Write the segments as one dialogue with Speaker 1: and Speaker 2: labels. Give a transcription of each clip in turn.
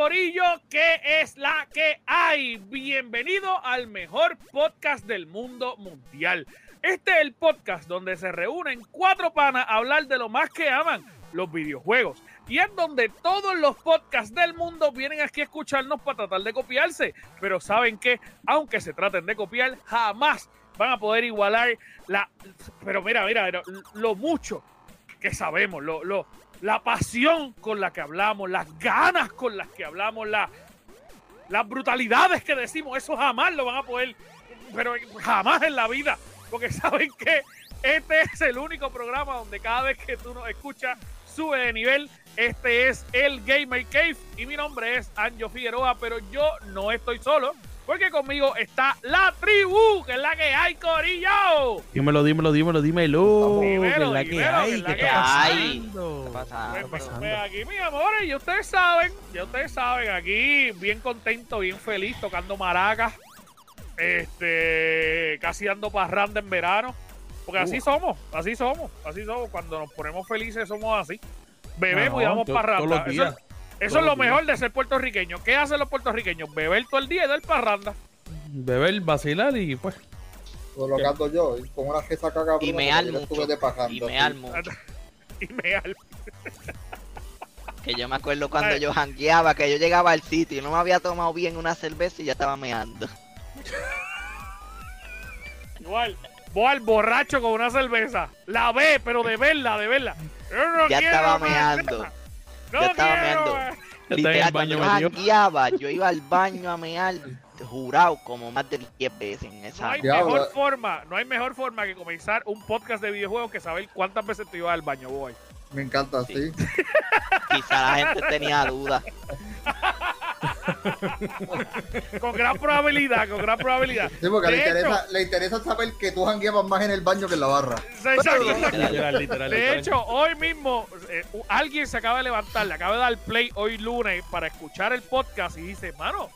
Speaker 1: Corillo? ¿Qué es la que hay? Bienvenido al mejor podcast del mundo mundial. Este es el podcast donde se reúnen cuatro panas a hablar de lo más que aman, los videojuegos. Y es donde todos los podcasts del mundo vienen aquí a escucharnos para tratar de copiarse. Pero saben que, aunque se traten de copiar, jamás van a poder igualar la... Pero mira, mira, lo mucho que sabemos, lo, lo, la pasión con la que hablamos, las ganas con las que hablamos, la, las brutalidades que decimos, eso jamás lo van a poder, pero jamás en la vida, porque saben que este es el único programa donde cada vez que tú nos escuchas sube de nivel. Este es el Gamer Cave y mi nombre es Anjo Figueroa, pero yo no estoy solo. Porque conmigo está la tribu, que es la que hay, Corillo.
Speaker 2: Dímelo, dímelo, dímelo, dímelo.
Speaker 1: Dímelo,
Speaker 2: que es la que hay, ¿qué está
Speaker 1: pasando? ¿Qué Pues, pues, aquí, mis amores, y ustedes saben, ya ustedes saben, aquí bien contento, bien feliz, tocando maracas. Este, casi dando parranda en verano. Porque así
Speaker 2: Uh.
Speaker 1: somos, así somos, así somos. Cuando nos ponemos felices somos así. Bebemos
Speaker 2: No,
Speaker 1: y damos parranda.
Speaker 2: todos los
Speaker 1: Eso-
Speaker 2: días.
Speaker 1: Eso,
Speaker 2: Todos
Speaker 1: es lo mejor de ser puertorriqueño. ¿Qué hacen los puertorriqueños? Beber todo el día y dar parranda.
Speaker 2: Beber, vacilar y pues.
Speaker 3: colocando yo y con una jesa caga
Speaker 4: Y me almo. Y me almo.
Speaker 1: y me al-
Speaker 4: Que yo me acuerdo cuando yo jangueaba, que yo llegaba al sitio y no me había tomado bien una cerveza y ya estaba meando.
Speaker 1: Igual, voy al borracho con una cerveza. La ve, pero de verla, de verla. Yo no
Speaker 4: Ya estaba meando.
Speaker 1: cerveza. No
Speaker 4: Ya estaba meando. Literal, cuando yo jangueaba, yo iba al baño a mear, jurado, como más de 10 veces en
Speaker 1: No
Speaker 4: esa.
Speaker 1: hay
Speaker 3: Diablo.
Speaker 1: mejor forma, no hay mejor forma que comenzar un podcast de videojuegos que saber cuántas veces te ibas al baño, boy.
Speaker 3: Me encanta, sí.
Speaker 4: Sí. Quizá la gente tenía dudas.
Speaker 1: Con gran probabilidad, con gran probabilidad.
Speaker 3: Sí, porque le
Speaker 1: hecho-
Speaker 3: interesa, le interesa saber que tú jangueabas más en el baño que en la barra.
Speaker 1: Exacto, exacto.
Speaker 2: Literal, literal.
Speaker 1: De hecho, hoy mismo eh, alguien se acaba de levantar, le acaba de dar play hoy lunes para escuchar el podcast y dice, mano,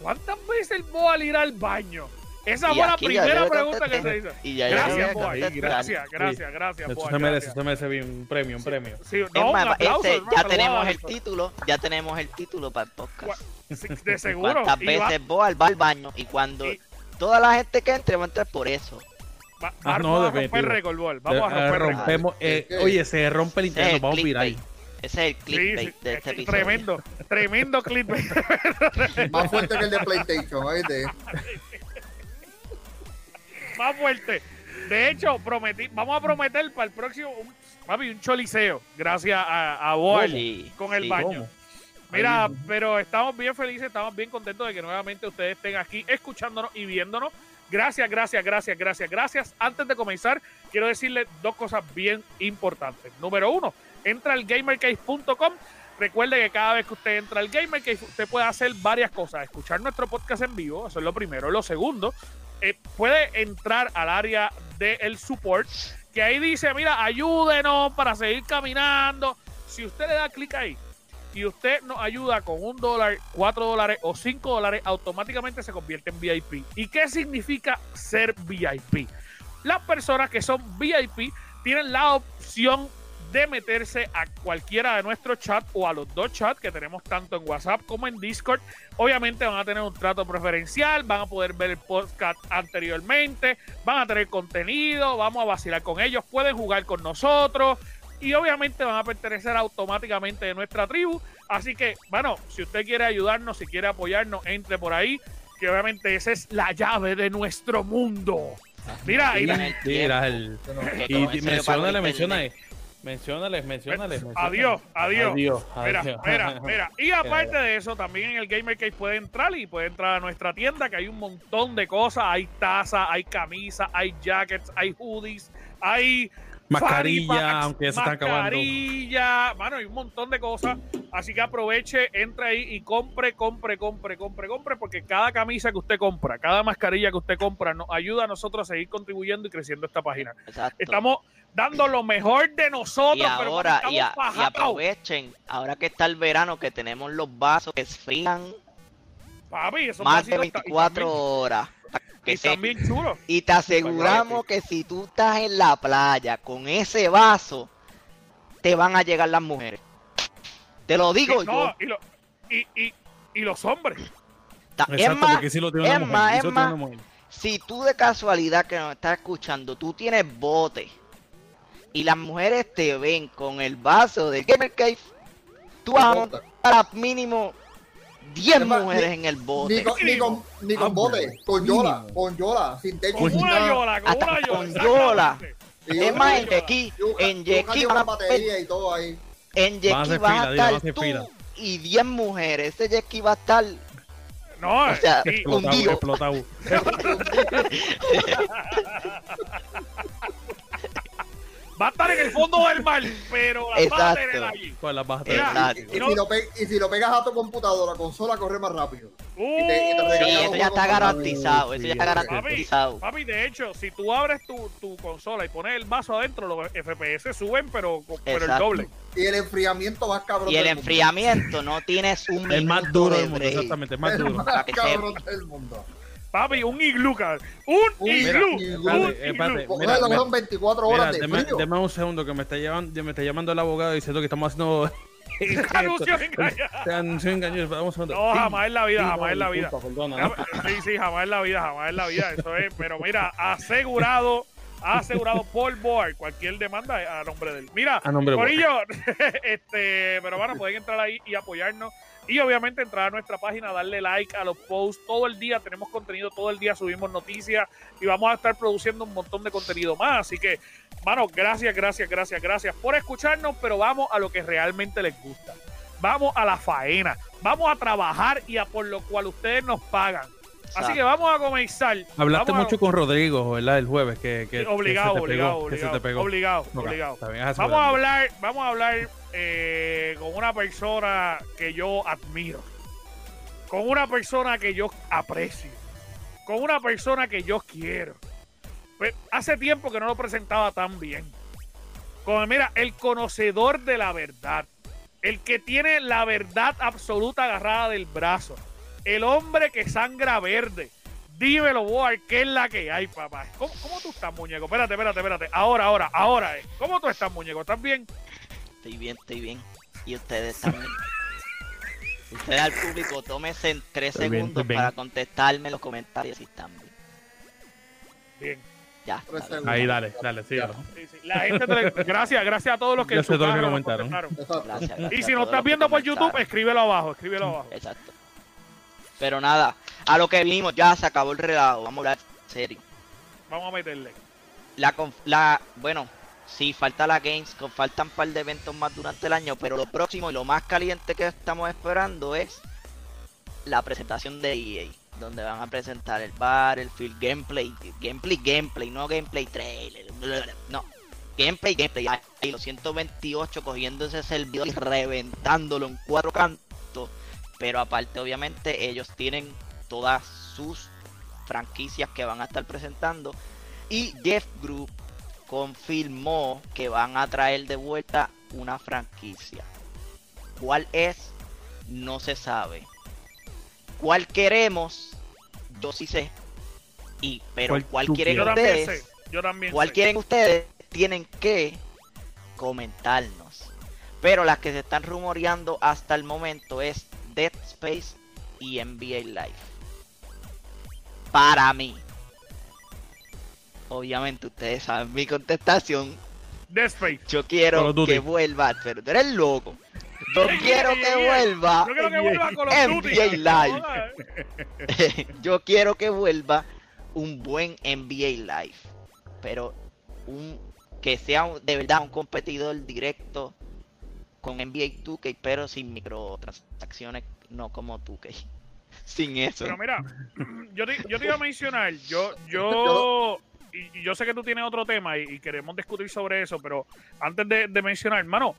Speaker 1: ¿cuántas veces voy a ir al baño? Esa
Speaker 4: Y
Speaker 1: fue la
Speaker 4: ya
Speaker 1: primera pregunta que se hizo.
Speaker 4: Y ya
Speaker 1: Gracias,
Speaker 4: le
Speaker 1: Boy. Gracias, gracias, gracias,
Speaker 2: Esto se merece, merece bien un premio, un premio.
Speaker 1: Sí,
Speaker 4: Es
Speaker 1: no, un
Speaker 4: más,
Speaker 1: aplauso, hermano,
Speaker 4: ya
Speaker 1: a
Speaker 4: tenemos el título, ya tenemos el título para el podcast.
Speaker 1: Sí, de seguro.
Speaker 4: ¿Cuántas veces vos al, va al baño? Y cuando
Speaker 1: Y-
Speaker 4: toda la gente que entre va a entrar por eso.
Speaker 1: va-
Speaker 2: Ah,
Speaker 1: vamos
Speaker 2: no,
Speaker 1: a romper
Speaker 2: definitivo.
Speaker 1: récord, Vamos a
Speaker 2: Eh,
Speaker 1: romper
Speaker 2: rompemos, eh, oye, se rompe el internet, vamos a virar.
Speaker 4: clickbait. Ese es el
Speaker 1: Sí,
Speaker 4: clickbait
Speaker 1: sí,
Speaker 4: de
Speaker 1: es
Speaker 4: este episodio.
Speaker 1: tremendo, tremendo clip.
Speaker 3: Más fuerte que el de PlayStation, ¿oíste?
Speaker 1: más fuerte. De hecho, prometí, vamos a prometer para el próximo, un, papi, un choliseo, gracias a, a Boal
Speaker 4: Sí,
Speaker 1: con el
Speaker 4: sí.
Speaker 1: baño.
Speaker 2: ¿Cómo?
Speaker 1: Mira, pero estamos bien felices, estamos bien contentos de que nuevamente ustedes estén aquí escuchándonos y viéndonos. Gracias, gracias, gracias, gracias, gracias. Antes de comenzar, quiero decirles dos cosas bien importantes. Número uno, entra al gamercase.com. Recuerde que cada vez que usted entra al Gamercase, usted puede hacer varias cosas. Escuchar nuestro podcast en vivo, eso es lo primero. Lo segundo, eh, puede entrar al área del support, que ahí dice, mira, ayúdenos para seguir caminando. Si usted le da clic ahí y usted nos ayuda con un dólar, cuatro dólares o cinco dólares, automáticamente se convierte en VIP. ¿Y qué significa ser VIP? Las personas que son VIP tienen la opción de meterse a cualquiera de nuestros chats o a los dos chats que tenemos tanto en WhatsApp como en Discord. Obviamente van a tener un trato preferencial, van a poder ver el podcast anteriormente, van a tener contenido, vamos a vacilar con ellos, pueden jugar con nosotros y obviamente van a pertenecer automáticamente de nuestra tribu. Así que, bueno, si usted quiere ayudarnos, si quiere apoyarnos, entre por ahí, que obviamente esa es la llave de nuestro mundo. Mira, y
Speaker 4: Mira, el. Que
Speaker 2: Y
Speaker 4: como
Speaker 2: di-
Speaker 4: en
Speaker 2: Menciónales, menciónales.
Speaker 1: Adiós, adiós.
Speaker 2: Adiós.
Speaker 1: Mira,
Speaker 2: adiós.
Speaker 1: mira, mira. Y aparte de eso, también en el Gamer Case puede entrar y puede entrar a nuestra tienda, que hay un montón de cosas. Hay tazas, hay camisas, hay jackets, hay hoodies, hay
Speaker 2: Mascarilla, aunque ya se están acabando.
Speaker 1: Mascarilla, mano, hay un montón de cosas. Así que aproveche, entre ahí y compre, compre, compre, compre, compre, porque cada camisa que usted compra, cada mascarilla que usted compra, nos ayuda a nosotros a seguir contribuyendo y creciendo esta página.
Speaker 4: Exacto.
Speaker 1: Estamos dando lo mejor de nosotros,
Speaker 4: y
Speaker 1: pero
Speaker 4: ahora,
Speaker 1: como
Speaker 4: y, a-
Speaker 1: estamos
Speaker 4: y aprovechen, ahora que está el verano, que tenemos los vasos que frían
Speaker 1: papi, esos
Speaker 4: más de
Speaker 1: vasitos está- y
Speaker 4: 24
Speaker 1: también-
Speaker 4: horas.
Speaker 1: Y
Speaker 4: Que se-
Speaker 1: están bien chulos.
Speaker 4: y te aseguramos que si tú estás en la playa con ese vaso, te van a llegar las mujeres. Te lo digo
Speaker 1: Y-
Speaker 4: yo.
Speaker 1: no, y, lo- y, y y los hombres.
Speaker 4: Ta- es
Speaker 2: Exacto,
Speaker 4: más,
Speaker 2: porque si lo tiene una
Speaker 4: es
Speaker 2: mujer.
Speaker 4: más,
Speaker 2: y
Speaker 4: es más.
Speaker 2: mujer.
Speaker 4: si tú de casualidad que nos estás escuchando, tú tienes bote y las mujeres te ven con el vaso de Gamer Cave, tú vas a montar a mínimo 10
Speaker 3: Es más,
Speaker 4: mujeres
Speaker 3: ni-
Speaker 4: en el bote.
Speaker 3: Ni con, ni con, ni con
Speaker 2: Ah,
Speaker 3: bote, con yola, con yola, sin techo.
Speaker 1: Con una
Speaker 3: nada.
Speaker 1: yola, con
Speaker 4: Hasta
Speaker 1: una yola.
Speaker 4: con yola. Es más, en
Speaker 3: Yuca-
Speaker 4: en
Speaker 3: tiene
Speaker 4: van
Speaker 3: una
Speaker 4: a
Speaker 3: batería y todo ahí.
Speaker 4: En Yeki vas a
Speaker 2: dile, van a
Speaker 4: estar tú
Speaker 2: fila.
Speaker 4: y 10 mujeres. Ese Yeki va a estar.
Speaker 1: No,
Speaker 4: O sea,
Speaker 2: Explotado, explotado.
Speaker 1: va a estar en el fondo del mar, pero la va a
Speaker 4: Exacto.
Speaker 1: tener Mira,
Speaker 4: Exacto.
Speaker 3: Y, y si lo pe- y si lo pegas a tu computadora, consola corre más rápido.
Speaker 1: Uh,
Speaker 3: Y te- y te
Speaker 4: Sí, eso ya está
Speaker 3: más
Speaker 4: garantizado.
Speaker 2: rápido,
Speaker 4: Eso ya está garantizado.
Speaker 1: Papi, de hecho, si tú abres tu, tu consola y pones el vaso adentro, los FPS suben, pero, pero el doble.
Speaker 3: Y el enfriamiento más cabrón
Speaker 4: Y el
Speaker 3: mundo.
Speaker 4: enfriamiento no tienes un
Speaker 2: El más duro
Speaker 4: de
Speaker 2: del mundo, exactamente, el más
Speaker 3: El
Speaker 2: duro.
Speaker 3: más
Speaker 4: Para que
Speaker 3: cabrón del mundo.
Speaker 1: Papi, un iglú, cabrón. Un,
Speaker 3: Un
Speaker 1: iglú. Un
Speaker 2: Espérate,
Speaker 1: iglú.
Speaker 3: Porque
Speaker 2: Mira,
Speaker 3: lo que
Speaker 2: mira.
Speaker 3: son 24
Speaker 2: Mira,
Speaker 3: horas de
Speaker 2: deme,
Speaker 3: frío.
Speaker 2: deme un segundo que me está, llamando, me está llamando el abogado diciendo que estamos haciendo...
Speaker 1: Anuncio engañado.
Speaker 2: Te anuncio engañoso. Vamos.
Speaker 1: No, jamás en la vida,
Speaker 2: sí,
Speaker 1: jamás en la vida.
Speaker 2: ¿no?
Speaker 1: Sí, sí, jamás en la vida, jamás en la vida. Eso es, pero mira, asegurado, asegurado por board cualquier demanda a nombre de él. Mira,
Speaker 2: A nombre de
Speaker 1: Corillo, este, pero bueno, pueden entrar ahí y apoyarnos. Y obviamente entrar a nuestra página, darle like a los posts. Todo el día tenemos contenido, todo el día subimos noticias y vamos a estar produciendo un montón de contenido más. Así que, mano, gracias, gracias, gracias, gracias por escucharnos, pero vamos a lo que realmente les gusta. Vamos a la faena, vamos a trabajar y a por lo cual ustedes nos pagan. Así que vamos a comenzar.
Speaker 2: Hablaste
Speaker 1: Vamos a-
Speaker 2: mucho con Rodrigo, ¿verdad? El jueves, que, que,
Speaker 1: obligado,
Speaker 2: que se te
Speaker 1: obligado,
Speaker 2: pegó, que se
Speaker 1: obligado,
Speaker 2: te pegó.
Speaker 1: obligado, obligado.
Speaker 2: bien,
Speaker 1: Vamos a hablar, vamos a hablar eh, con una persona que yo admiro, con una persona que yo aprecio, con una persona que yo quiero. Pues, hace tiempo que no lo presentaba tan bien. Como mira, el conocedor de la verdad, el que tiene la verdad absoluta agarrada del brazo, el hombre que sangra verde. Dímelo, Boar, ¿qué es la que hay, papá? ¿Cómo, cómo tú estás, muñeco? Espérate, espérate, espérate. Ahora, ahora, ahora. ¿Cómo tú estás, muñeco? ¿Estás bien?
Speaker 4: Estoy bien, estoy bien. Y ustedes también. Ustedes al público, tómense en tres
Speaker 2: Estoy bien,
Speaker 4: segundos
Speaker 2: bien.
Speaker 4: para contestarme en los comentarios si están bien.
Speaker 1: Bien.
Speaker 4: Ya.
Speaker 2: Ahí, dale, dale, sí.
Speaker 3: Ya.
Speaker 1: Sí, sí. La gente te- gracias, gracias a todos los que
Speaker 2: Yo
Speaker 1: en su
Speaker 2: sé todo lo que comentaron.
Speaker 4: Gracias, gracias
Speaker 1: Y si nos
Speaker 4: todos
Speaker 1: estás viendo por. YouTube, escríbelo abajo, escríbelo abajo.
Speaker 4: Exacto. Pero nada, a lo que vinimos, ya se acabó el relajo. Vamos a hablar serio.
Speaker 1: Vamos a meterle.
Speaker 4: La, conf- la bueno, sí, falta la Gamescom, faltan un par de eventos más durante el año, pero lo próximo y lo más caliente que estamos esperando es la presentación de EA, donde van a presentar el Battlefield gameplay, gameplay, gameplay, no gameplay trailer, no, gameplay, gameplay, ahí los 128 cogiendo ese servidor y reventándolo en cuatro cantos, pero aparte obviamente ellos tienen todas sus franquicias que van a estar presentando y Jeff Group confirmó que van a traer de vuelta una franquicia. ¿Cuál es? No se sabe. ¿Cuál queremos? Yo sí sé. Y, pero
Speaker 2: ¿Cuál
Speaker 4: ¿cuál
Speaker 2: tú
Speaker 4: quieren
Speaker 1: Yo también
Speaker 4: ustedes?
Speaker 1: sé. Yo también
Speaker 4: ¿Cuál
Speaker 1: sé.
Speaker 4: quieren ustedes? Tienen que comentarnos. Pero las que se están rumoreando hasta el momento es Dead Space y NBA Live. Para mí. Obviamente ustedes saben mi contestación.
Speaker 1: Death.
Speaker 4: Yo quiero que vuelva, pero tú eres loco. Yo quiero que vuelva.
Speaker 1: Yo quiero que vuelva con los
Speaker 4: NBA. Live.
Speaker 1: Joder.
Speaker 4: yo quiero que vuelva un buen NBA Live, pero un que sea un- de verdad un competidor directo con NBA 2K, pero sin microtransacciones, no como 2K. Sin eso.
Speaker 1: Pero mira, yo te, yo te iba a mencionar, yo, yo, y, yo sé que tú tienes otro tema y, queremos discutir sobre eso, pero antes de, mencionar, hermano,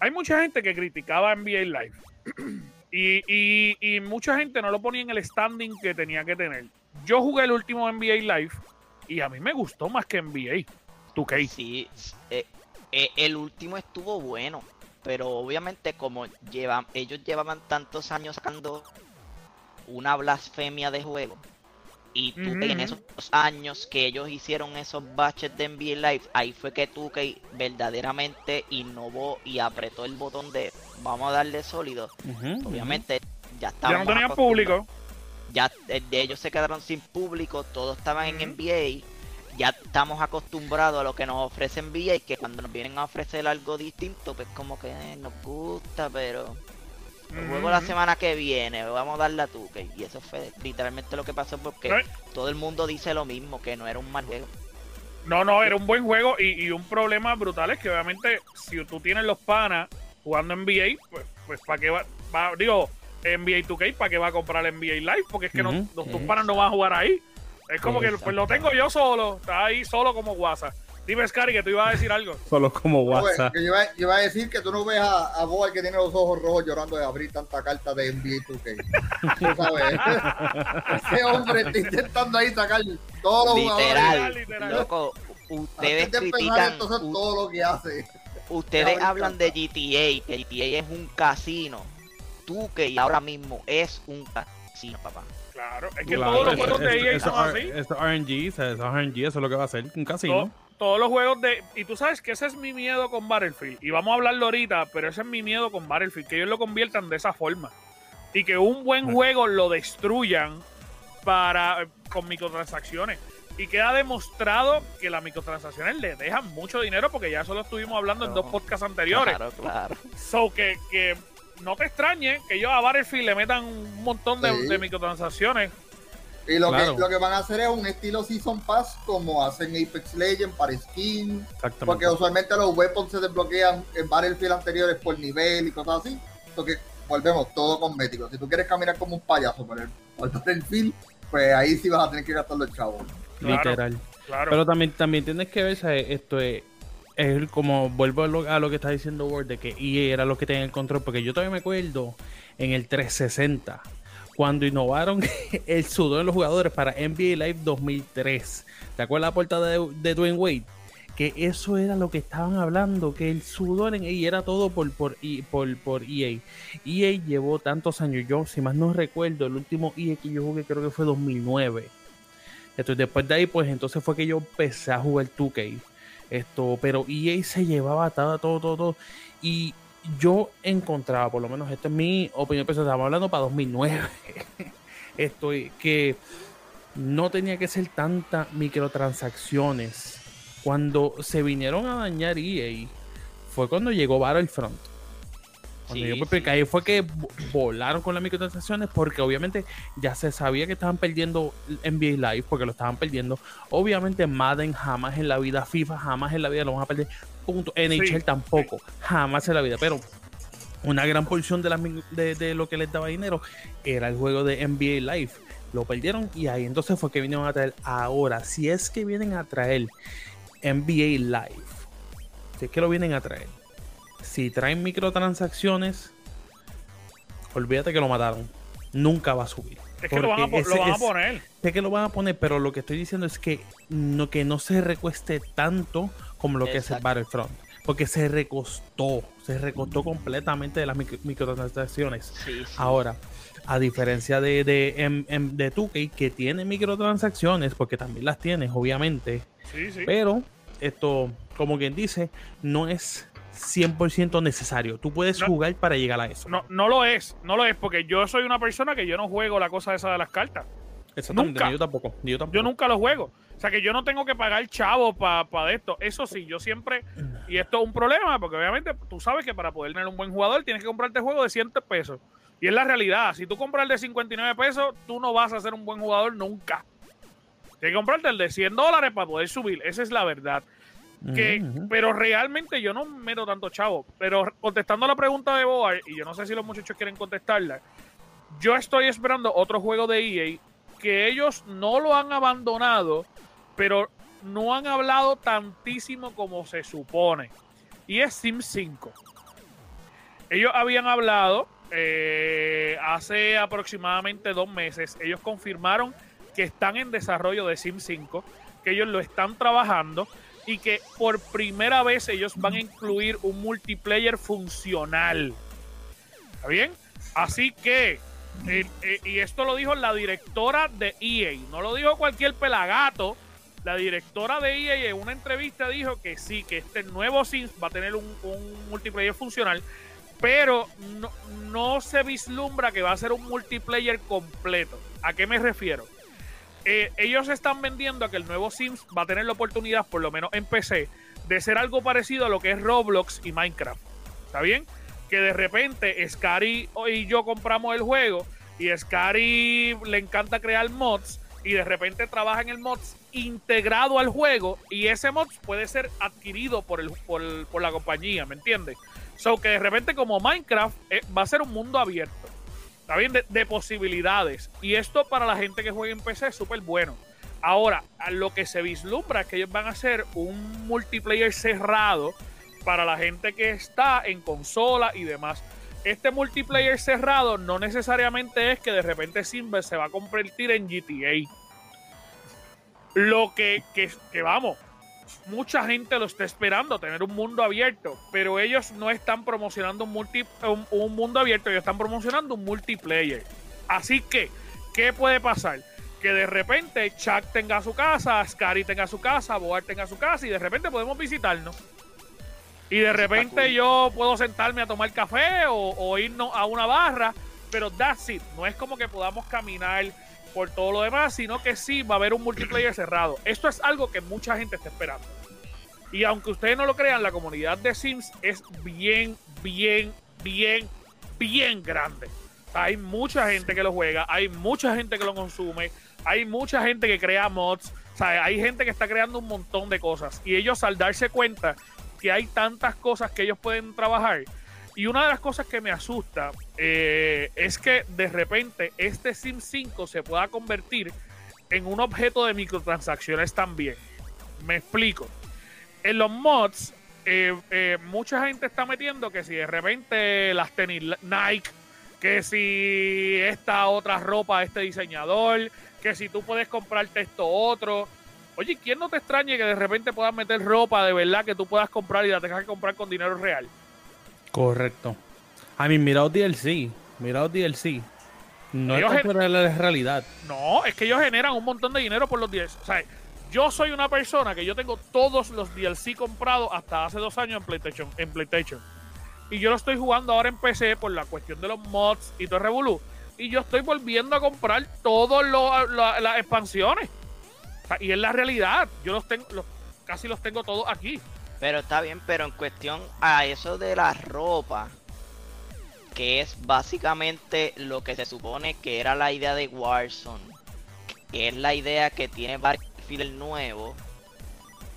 Speaker 1: hay mucha gente que criticaba NBA Live y, y, y mucha gente no lo ponía en el standing que tenía que tener. Yo jugué el último NBA Live y a mí me gustó más que NBA. ¿Tú qué?
Speaker 4: Sí, eh, eh, el último estuvo bueno, pero obviamente como llevan, ellos llevaban tantos años sacando una blasfemia de juego y tú en esos años que ellos hicieron esos batches de NBA Live, ahí fue que tú que verdaderamente innovó y apretó el botón de vamos a darle sólido. Obviamente ya
Speaker 1: Ya
Speaker 4: estaban
Speaker 1: no tenían público.
Speaker 4: Ya eh, de ellos se quedaron sin público, todos estaban en. NBA. Ya estamos acostumbrados a lo que nos ofrece NBA, que cuando nos vienen a ofrecer algo distinto, pues como que eh, nos gusta, pero el juego la semana que viene, vamos a darle a tu Y eso fue literalmente lo que pasó porque
Speaker 1: No,
Speaker 4: todo el mundo dice lo mismo, que no era un mal juego.
Speaker 1: No, no, era un buen juego y, y un problema brutal es que obviamente si tú tienes los panas jugando NBA, pues, pues ¿para qué va, va- Digo, NBA 2K, ¿para qué va a comprar NBA Live? Porque es que no- los, tus panas no van a jugar ahí. Es como que pues lo tengo yo solo, está ahí solo como WhatsApp. Dime, Scary, que tú ibas a decir algo.
Speaker 2: Solo como WhatsApp.
Speaker 3: que yo, iba, yo iba a decir que tú no ves a, a Boa que tiene los ojos rojos llorando de abrir tanta carta de NBA 2K. Tú sabes. Ese hombre está intentando ahí sacar todos los jugadores.
Speaker 4: Literal,
Speaker 1: literal.
Speaker 4: loco. Ustedes
Speaker 3: de
Speaker 4: critican,
Speaker 3: entonces
Speaker 4: u-
Speaker 3: todo lo que hace.
Speaker 4: ustedes hablan de GTA, que GTA es un casino. Tú que ahora mismo es un casino, papá.
Speaker 1: Claro, es que
Speaker 2: Claro,
Speaker 1: todos los juegos de EA
Speaker 2: eso
Speaker 1: son así.
Speaker 2: Eso RNG, eso RNG, eso es lo que va a ser un
Speaker 1: To-
Speaker 2: casino.
Speaker 1: todos los juegos de. Y tú sabes que ese es mi miedo con Battlefield. Y vamos a hablarlo ahorita, pero ese es mi miedo con Battlefield. Que ellos lo conviertan de esa forma. Y que un buen
Speaker 2: Ah.
Speaker 1: juego lo destruyan para con microtransacciones. Y queda demostrado que las microtransacciones le dejan mucho dinero porque ya eso lo estuvimos hablando en dos podcasts anteriores.
Speaker 4: Claro, claro.
Speaker 1: So que, que no te extrañe que ellos a Battlefield le metan un montón de,
Speaker 3: Sí.
Speaker 1: de microtransacciones.
Speaker 3: Y lo,
Speaker 2: Claro.
Speaker 3: que, lo que van a hacer es un estilo Season Pass como hacen Apex Legends para skin.
Speaker 2: Exactamente.
Speaker 3: Porque usualmente los weapons se desbloquean en Battlefield anteriores por nivel y cosas así. Porque volvemos todo cosmético. Si tú quieres caminar como un payaso por el, por Battlefield, pues ahí sí vas a tener que gastar los chavos.
Speaker 1: Claro.
Speaker 2: Literal.
Speaker 1: Claro.
Speaker 2: Pero también, también tienes que ver, ¿sabes? esto es, es como, vuelvo a lo, a lo que está diciendo Word, de que EA era lo que tenía el control, porque yo todavía me acuerdo en el 360, cuando innovaron el sudor de los jugadores para NBA Live 2003. ¿Te acuerdas la portada de, de Dwayne Wade? Que eso era lo que estaban hablando, que el sudor en EA era todo por, por, E- por, por EA. EA llevó tantos años, yo si más no recuerdo, el último EA que yo jugué creo que fue 2009. Entonces, después de ahí, pues entonces fue que yo empecé a jugar 2K. Esto, pero EA se llevaba todo, todo, todo. Y yo encontraba, por lo menos esta es mi opinión personal, estamos hablando para 2009. Esto, que no tenía que ser tantas microtransacciones. Cuando se vinieron a dañar EA, fue cuando llegó Battlefront. Cuando
Speaker 4: Sí,
Speaker 2: yo me
Speaker 4: sí.
Speaker 2: ahí fue que vo- volaron con las microtransacciones porque obviamente ya se sabía que estaban perdiendo NBA Live porque lo estaban perdiendo. Obviamente Madden jamás en la vida, FIFA jamás en la vida lo van a perder. Punto. NHL
Speaker 1: Sí,
Speaker 2: tampoco, jamás en la vida. Pero una gran porción de, de, de lo que les daba dinero era el juego de NBA Live. Lo perdieron y ahí entonces fue que vinieron a traer. Ahora, si es que vienen a traer NBA Live, si es que lo vienen a traer, si traen microtransacciones, olvídate que lo mataron. Nunca va a subir.
Speaker 1: es que lo van, a,
Speaker 2: Porque
Speaker 1: po- lo
Speaker 2: ese
Speaker 1: van a
Speaker 2: es-
Speaker 1: poner.
Speaker 2: Sé que lo van a poner, pero lo que estoy diciendo es que no, que no se recueste tanto como lo que es el. Battlefront. Porque se recostó, se recostó completamente de las micro- microtransacciones.
Speaker 4: Sí, sí.
Speaker 2: Ahora, a diferencia de, de, de 2K, que tiene microtransacciones, porque también las tienes, obviamente,
Speaker 1: Sí, sí.
Speaker 2: pero esto, como quien dice, no es 100% necesario. Tú puedes
Speaker 1: No.
Speaker 2: jugar para llegar a eso.
Speaker 1: No, no lo es, no lo es, porque yo soy una persona que yo no juego la cosa esa de las cartas.
Speaker 2: Exactamente,
Speaker 1: nunca.
Speaker 2: ni yo tampoco. yo tampoco.
Speaker 1: Yo nunca lo juego. O sea que yo no tengo que pagar chavo para esto. Eso sí, yo siempre. Y esto es un problema, porque obviamente tú sabes que para poder tener un buen jugador tienes que comprarte juego de 100 pesos. Y es la realidad. Si tú compras el de 59 pesos, tú no vas a ser un buen jugador nunca. Tienes que comprarte el de 100 dólares para poder subir. Esa es la verdad. Que. Pero realmente yo no meto tanto chavo. Pero contestando la pregunta de Boa, y yo no sé si los muchachos quieren contestarla, yo estoy esperando otro juego de EA que ellos no lo han abandonado, pero no han hablado tantísimo como se supone. Y es Sim 5. Ellos habían hablado eh, hace aproximadamente dos meses. Ellos confirmaron que están en desarrollo de Sim 5, que ellos lo están trabajando y que por primera vez ellos van a incluir un multiplayer funcional. ¿Está bien? Así que, eh, eh, y esto lo dijo la directora de EA, no lo dijo cualquier pelagato. La directora de EA en una entrevista dijo que sí, que este nuevo Sims va a tener un, un multiplayer funcional. pero no, no se vislumbra que va a ser un multiplayer completo. ¿A qué me refiero? Eh, ellos están vendiendo que el nuevo Sims va a tener la oportunidad, por lo menos en PC, de ser algo parecido a lo que es Roblox y Minecraft. ¿Está bien? Que de repente Scary y yo compramos el juego y Scary le encanta crear mods y de repente trabaja en el mods integrado al juego y ese mod puede ser adquirido por, el, por, por la compañía, ¿me entiendes? So que de repente como Minecraft eh, va a ser un mundo abierto, ¿está bien? De, de, posibilidades. Y esto para la gente que juega en PC es súper bueno. Ahora, lo que se vislumbra es que ellos van a hacer un multiplayer cerrado para la gente que está en consola y demás. Este multiplayer cerrado no necesariamente es que de repente Simba se va a convertir en GTA. Lo que, que, que vamos, mucha gente lo está esperando, tener un mundo abierto, pero ellos no están promocionando un, multi, un, un, mundo abierto, ellos están promocionando un multiplayer. Así que, ¿qué puede pasar? Que de repente Chuck tenga su casa, Scary tenga su casa, Boar tenga su casa y de repente podemos visitarnos. Y de repente yo puedo sentarme a tomar café o, o irnos a una barra, pero that's it. No es como que podamos caminar por todo lo demás, sino que sí va a haber un multiplayer cerrado. Esto es algo que mucha gente está esperando. Y aunque ustedes no lo crean, la comunidad de Sims es bien, bien, bien, bien grande. Hay mucha gente que lo juega, hay mucha gente que lo consume, hay mucha gente que crea mods, o sea, hay gente que está creando un montón de cosas. Y ellos al darse cuenta que hay tantas cosas que ellos pueden trabajar, y una de las cosas que me asusta eh, es que de repente este Sim 5 se pueda convertir en un objeto de microtransacciones también. Me explico. En los mods, eh, eh, mucha gente está metiendo que si de repente las tenis Nike, que si esta otra ropa este diseñador, que si tú puedes comprarte esto otro. Oye, ¿quién no te extrañe que de repente puedas meter ropa de verdad que tú puedas comprar y la tengas que comprar con dinero real?
Speaker 2: Correcto. A mí, mira DLC. Mira DLC. No ellos es la realidad.
Speaker 1: No, es que ellos generan un montón de dinero por los DLC. O sea, yo soy una persona que yo tengo todos los DLC comprados hasta hace dos años en PlayStation. En PlayStation. Y yo lo estoy jugando ahora en PC por la cuestión de los mods y todo el revolú. Y yo estoy volviendo a comprar todas las expansiones. O sea, y es la realidad. Yo los tengo, los, casi los tengo todos aquí.
Speaker 4: Pero está bien, pero en cuestión a eso de la ropa, que es básicamente lo que se supone que era la idea de Warzone, que es la idea que tiene Battlefield nuevo,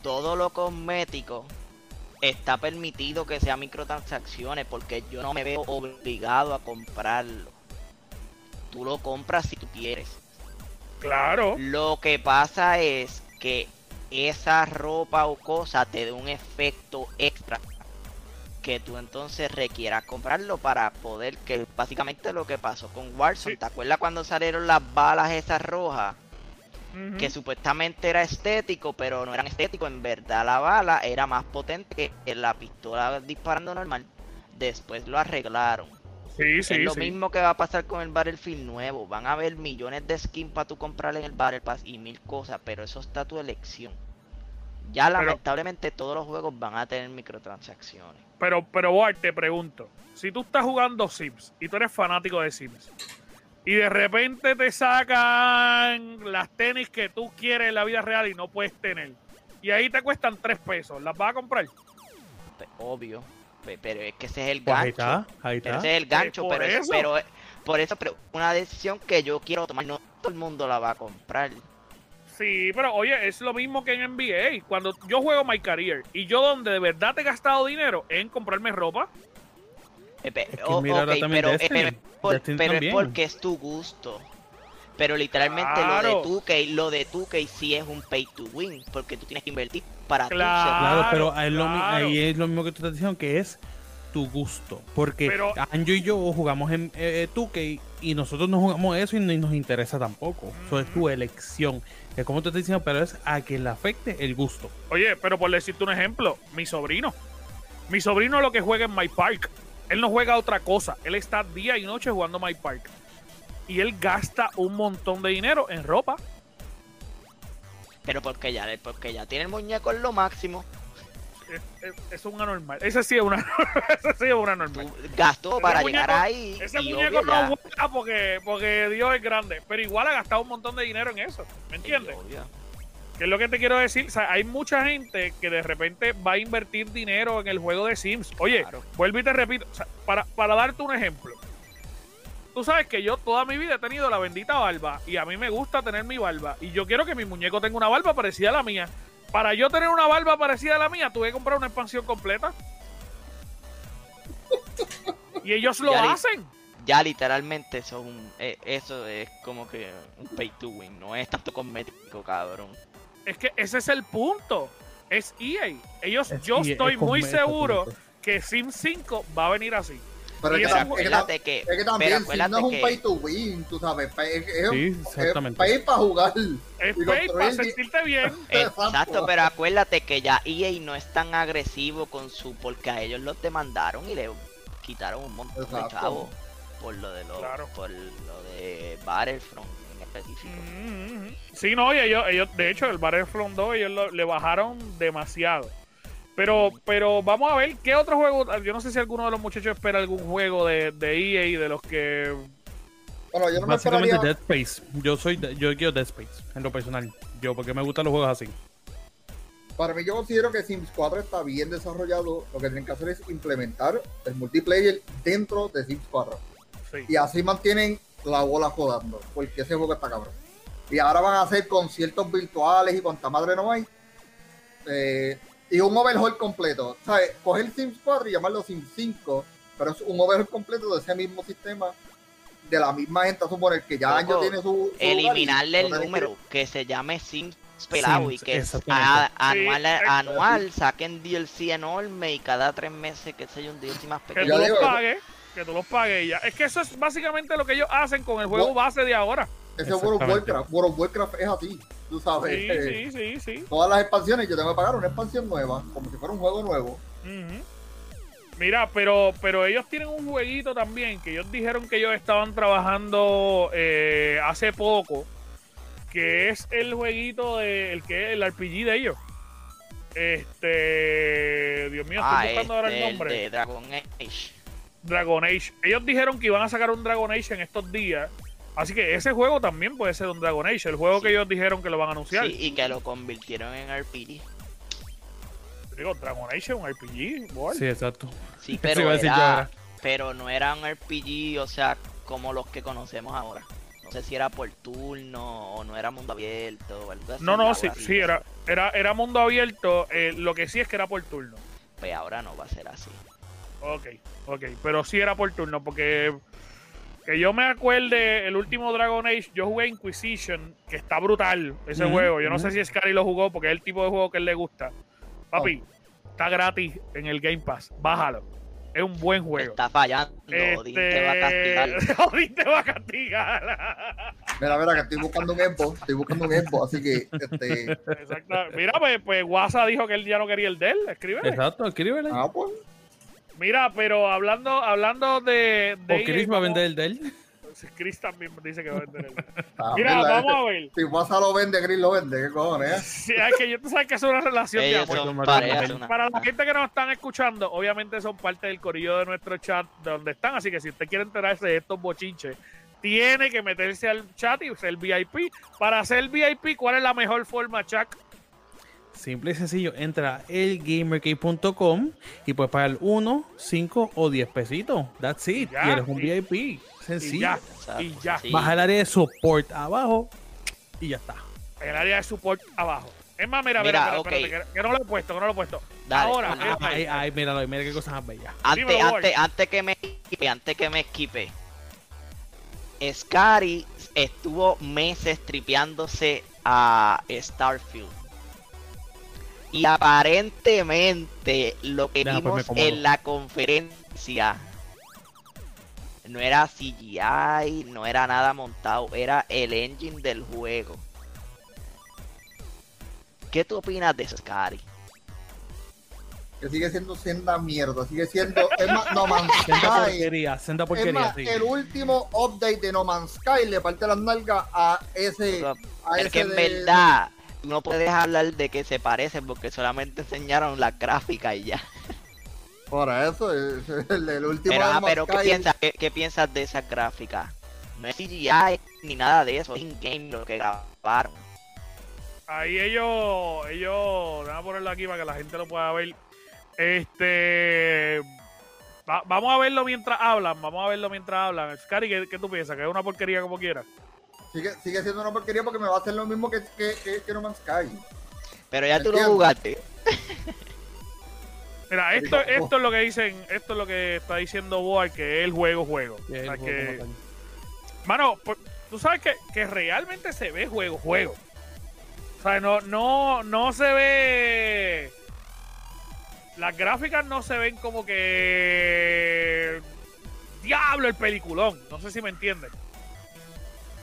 Speaker 4: todo lo cosmético está permitido que sea microtransacciones porque yo no me veo obligado a comprarlo. Tú lo compras si tú quieres.
Speaker 1: Claro.
Speaker 4: Lo que pasa es que esa ropa o cosa te dé un efecto extra que tú entonces requieras comprarlo para poder que básicamente lo que pasó con Warzone, sí. ¿te acuerdas cuando salieron las balas esas rojas? Uh -huh. Que supuestamente era estético, pero no eran estético, en verdad la bala era más potente que la pistola disparando normal. Después lo arreglaron.
Speaker 1: Sí, sí,
Speaker 4: es lo
Speaker 1: sí.
Speaker 4: mismo que va a pasar con el Battlefield nuevo. Van a haber millones de skins para tú comprar en el Battle Pass y mil cosas, pero eso está a tu elección. Ya
Speaker 1: Pero-
Speaker 4: lamentablemente todos los juegos van a tener microtransacciones.
Speaker 1: Pero, pero, Bart, te pregunto: si tú estás jugando Sims y tú eres fanático de Sims, y de repente te sacan las tenis que tú quieres en la vida real y no puedes tener, y ahí te cuestan 3 pesos, ¿las vas a comprar?
Speaker 4: Obvio. Pe- Pero es que ese es el
Speaker 2: Pues ahí
Speaker 4: gancho.
Speaker 2: está, ahí
Speaker 4: Pero
Speaker 2: está.
Speaker 4: ese es el gancho,
Speaker 1: por
Speaker 4: pero, eso-
Speaker 1: eso.
Speaker 4: pero por eso pero una decisión que yo quiero tomar. No todo el mundo la va a comprar.
Speaker 1: Sí, pero oye, es lo mismo que en NBA. Cuando yo juego My Career y yo donde de verdad te he gastado dinero es en comprarme ropa.
Speaker 4: Eh,
Speaker 2: Es que
Speaker 4: o-
Speaker 2: mira ahora
Speaker 4: ok,
Speaker 2: también
Speaker 4: pero, eh, pero es por-
Speaker 2: Destiny
Speaker 4: pero es porque es tu gusto. Pero literalmente
Speaker 1: Claro.
Speaker 4: lo de 2K, lo de 2K sí es un pay to win, porque tú tienes que invertir para
Speaker 1: Claro.
Speaker 4: ser-
Speaker 2: Claro, pero es lo mi-
Speaker 1: claro.
Speaker 2: ahí es lo mismo que tú estás diciendo, que es tu gusto. Porque
Speaker 1: Pero-
Speaker 2: Anjo y yo jugamos en eh, 2K y nosotros no jugamos eso y ni nos interesa tampoco. Eso es tu elección. Es como te estoy diciendo, pero es a que le afecte el gusto.
Speaker 1: Oye, pero por decirte un ejemplo, mi sobrino. Mi sobrino lo que juega en My Park. Él no juega otra cosa. Él está día y noche jugando My Park. Y él gasta un montón de dinero en ropa.
Speaker 4: Pero porque ya, porque ya tiene el muñeco en lo máximo.
Speaker 1: es, es- es un anormal. Ese sí es una, ese sí es una normal.
Speaker 4: Gastó para
Speaker 1: Ese
Speaker 4: llegar
Speaker 1: muñeco-
Speaker 4: ahí.
Speaker 1: Ese muñeco no vuela porque, porque Dios es grande. Pero igual ha gastado un montón de dinero en eso. ¿Me entiendes? ¿Qué es lo que te quiero decir? O sea, hay mucha gente que de repente va a invertir dinero en el juego de Sims. Oye,
Speaker 4: Claro.
Speaker 1: vuelvo y te repito. o sea, para, para darte un ejemplo. Tú sabes que yo toda mi vida he tenido la bendita barba y a mí me gusta tener mi barba. Y yo quiero que mi muñeco tenga una barba parecida a la mía. Para yo tener una barba parecida a la mía, tuve que comprar una expansión completa. Y ellos lo
Speaker 4: Ya li-
Speaker 1: hacen.
Speaker 4: Ya literalmente eso es, un, eh, eso es como que un pay to win. No es tanto cosmético, cabrón.
Speaker 1: Es que ese es el punto. Es EA. Ellos,
Speaker 2: Es-
Speaker 1: yo
Speaker 2: es
Speaker 1: estoy muy seguro que Sims 5 va a venir así.
Speaker 3: Pero es que,
Speaker 1: es-
Speaker 3: es
Speaker 4: Acuérdate que,
Speaker 3: es que
Speaker 4: pero
Speaker 3: también, si no
Speaker 4: acuérdate
Speaker 3: es un
Speaker 4: que
Speaker 3: pay to win, tú sabes, pay- es, es,
Speaker 2: Sí,
Speaker 3: es
Speaker 2: exactamente.
Speaker 3: pay para jugar.
Speaker 1: Es
Speaker 3: Y
Speaker 1: pay para sentirte bien.
Speaker 4: Exacto, pero acuérdate que ya EA no es tan agresivo con su porque a ellos los demandaron y le quitaron un montón de
Speaker 3: Exacto.
Speaker 4: chavos por lo de lo,
Speaker 1: Claro.
Speaker 4: por lo de Battlefront en específico.
Speaker 1: Mm, Sí, no, y ellos, ellos, de hecho, el Battlefront 2 ellos lo- le bajaron demasiado. Pero, pero vamos a ver qué otro juego. Yo no sé si alguno de los muchachos espera algún juego de, de EA de los que.
Speaker 3: Bueno, yo no me
Speaker 2: Básicamente
Speaker 3: esperaría.
Speaker 2: Dead Space. Yo soy yo quiero Dead Space en lo personal. Yo porque me gustan los juegos así.
Speaker 3: Para mí, yo considero que Sims 4 está bien desarrollado. Lo que tienen que hacer es implementar el multiplayer dentro de Sims 4.
Speaker 1: Sí.
Speaker 3: Y así mantienen la bola jodando. Porque ese juego está cabrón. Y ahora van a hacer conciertos virtuales y cuanta madre no hay. Eh, y un overhaul completo. ¿Sabes? Coger Sims 4 y llamarlo Sims 5. Pero es un overhaul completo de ese mismo sistema. De la misma gente, a suponer que ya
Speaker 4: Loco,
Speaker 3: año tiene su.
Speaker 4: Eliminarle el
Speaker 3: no que-
Speaker 4: número, que se llame Sims pelado y que a- anual,
Speaker 1: Sí,
Speaker 4: anual saquen DLC enorme y cada tres meses que sé yo un DLC más
Speaker 1: Que
Speaker 4: pequeño.
Speaker 3: Ya
Speaker 1: tú los pagues. Que tú los pagues ya. Es que eso es básicamente lo que ellos hacen con el juego base de ahora.
Speaker 3: Ese World of. Warcraft. World of Warcraft es así. Tú sabes.
Speaker 1: Sí,
Speaker 3: eh,
Speaker 1: sí, sí, sí.
Speaker 3: Todas las expansiones, yo tengo que pagar una expansión nueva, como si fuera un juego nuevo.
Speaker 1: Ujú. Mira, pero, pero ellos tienen un jueguito también que ellos dijeron que ellos estaban trabajando eh, hace poco, que es el jueguito de, el que el RPG de ellos. Este, Dios mío, estoy
Speaker 4: Ah,
Speaker 1: buscando ahora el
Speaker 4: este, el
Speaker 1: nombre.
Speaker 4: de Dragon Age.
Speaker 1: Dragon Age. Ellos dijeron que iban a sacar un Dragon Age en estos días. Así que ese juego también puede ser un Dragon Age, el juego
Speaker 4: Sí.
Speaker 1: que ellos dijeron que lo van a anunciar.
Speaker 4: Sí, y que lo convirtieron en RPG.
Speaker 1: Digo, Dragon Age es un RPG, boy.
Speaker 2: Sí, exacto.
Speaker 4: Sí, pero era, pero no era un RPG, o sea, como los que conocemos ahora. No sé si era por turno o no era mundo abierto o algo así.
Speaker 1: No, no, sí,
Speaker 4: así,
Speaker 1: sí, era, era, era mundo abierto. eh, lo que sí es que era por turno.
Speaker 4: Pues ahora no va a ser así.
Speaker 1: Ok, ok. Pero sí era por turno, porque que yo me acuerde, el último Dragon Age, yo jugué Inquisition, que está brutal ese juego. Yo no sé si Scary lo jugó, porque es el tipo de juego que a él le gusta. Papi, está gratis en el Game Pass. Bájalo. Es un buen juego.
Speaker 4: Está fallando, Odín te va a castigar.
Speaker 1: Este... Odín te va a castigar.
Speaker 3: Mira, mira, que estoy buscando un Xbox, estoy buscando un Xbox, así que, este,
Speaker 1: Exacto. Mira, pues, pues WhatsApp dijo que él ya no quería el de él. Escribe.
Speaker 2: Exacto, escríbele.
Speaker 3: ah, pues,
Speaker 1: Mira, pero hablando, hablando de. de
Speaker 2: o Chris va a vender el de él.
Speaker 1: Chris también dice que va a vender el.
Speaker 3: ah,
Speaker 1: Mira,
Speaker 3: mira,
Speaker 1: vamos a ver.
Speaker 3: Si WhatsApp lo vende, Gris lo vende, ¿qué cojones? eh?
Speaker 1: Sí, es que yo, tú sabes que es una relación de amor.
Speaker 4: una-
Speaker 1: Para la gente que nos están escuchando, obviamente son parte del corillo de nuestro chat de donde están. Así que si usted quiere enterarse de estos bochinches, tiene que meterse al chat y ser VIP. Para ser VIP, ¿cuál es la mejor forma, Chuck?
Speaker 2: Simple y sencillo, entra a elgamerkey.com y puedes pagar 1, 5 o 10 pesitos. That's it.
Speaker 1: Ya,
Speaker 2: y eres un
Speaker 1: y-
Speaker 2: VIP.
Speaker 1: Y
Speaker 2: Sencillo.
Speaker 1: y ya.
Speaker 4: sí.
Speaker 2: Baja el área de support abajo y ya está.
Speaker 1: El área de support abajo. Es más, mira, mira,
Speaker 4: Mira,
Speaker 1: espera,
Speaker 4: ok.
Speaker 1: espérate, que, que no lo he puesto, que no lo he puesto.
Speaker 4: Dale.
Speaker 1: Ahora,
Speaker 4: Ah,
Speaker 1: eh,
Speaker 2: Ay, ay, míralo, mira qué cosa más bella.
Speaker 4: Antes,
Speaker 1: Dímelo,
Speaker 4: antes, antes que me esquipe, antes que me esquipe. Scary estuvo meses tripeándose a Starfield. Y aparentemente lo que
Speaker 2: Deja,
Speaker 4: vimos en la conferencia no era CGI, no era nada montado, era el engine del juego. ¿Qué tú opinas de eso, Scary?
Speaker 3: Que sigue siendo senda mierda, sigue siendo, es más, No Man's
Speaker 2: Senda
Speaker 3: Sky.
Speaker 2: porquería, senda
Speaker 3: Es
Speaker 2: porquería,
Speaker 3: más,
Speaker 2: sí.
Speaker 3: el último update de No Man's Sky le parte las nalgas a ese, a
Speaker 4: Es
Speaker 3: ese
Speaker 4: que en
Speaker 3: de-
Speaker 4: verdad, no puedes hablar de que se parecen porque solamente enseñaron la gráfica y ya.
Speaker 3: Por eso, es- el, el último
Speaker 4: Pero,
Speaker 3: de
Speaker 4: ah, pero ¿qué piensas, qué, qué piensas de esa gráfica? No es CGI ni nada de eso, es in-game lo que grabaron.
Speaker 1: Ahí ellos, ellos, déjame ponerlo aquí para que la gente lo pueda ver. Este, va- vamos a verlo mientras hablan, vamos a verlo mientras hablan. Scary, ¿qué, qué tú piensas? ¿Que es una porquería como quieras?
Speaker 3: Sigue, sigue siendo una porquería porque me va a hacer lo mismo que, que, que, que No Man's Sky.
Speaker 4: Pero ya tú lo jugaste.
Speaker 1: Mira, esto, esto es lo que dicen, esto es lo que está diciendo Boa, que es el juego, juego.
Speaker 2: Y
Speaker 1: O
Speaker 2: el
Speaker 1: sea,
Speaker 2: juego
Speaker 1: que-. Mano, por- tú sabes que, que realmente se ve juego, juego. O sea, no, no, no se ve. Las gráficas no se ven como que. Diablo el peliculón. No sé si me entiendes.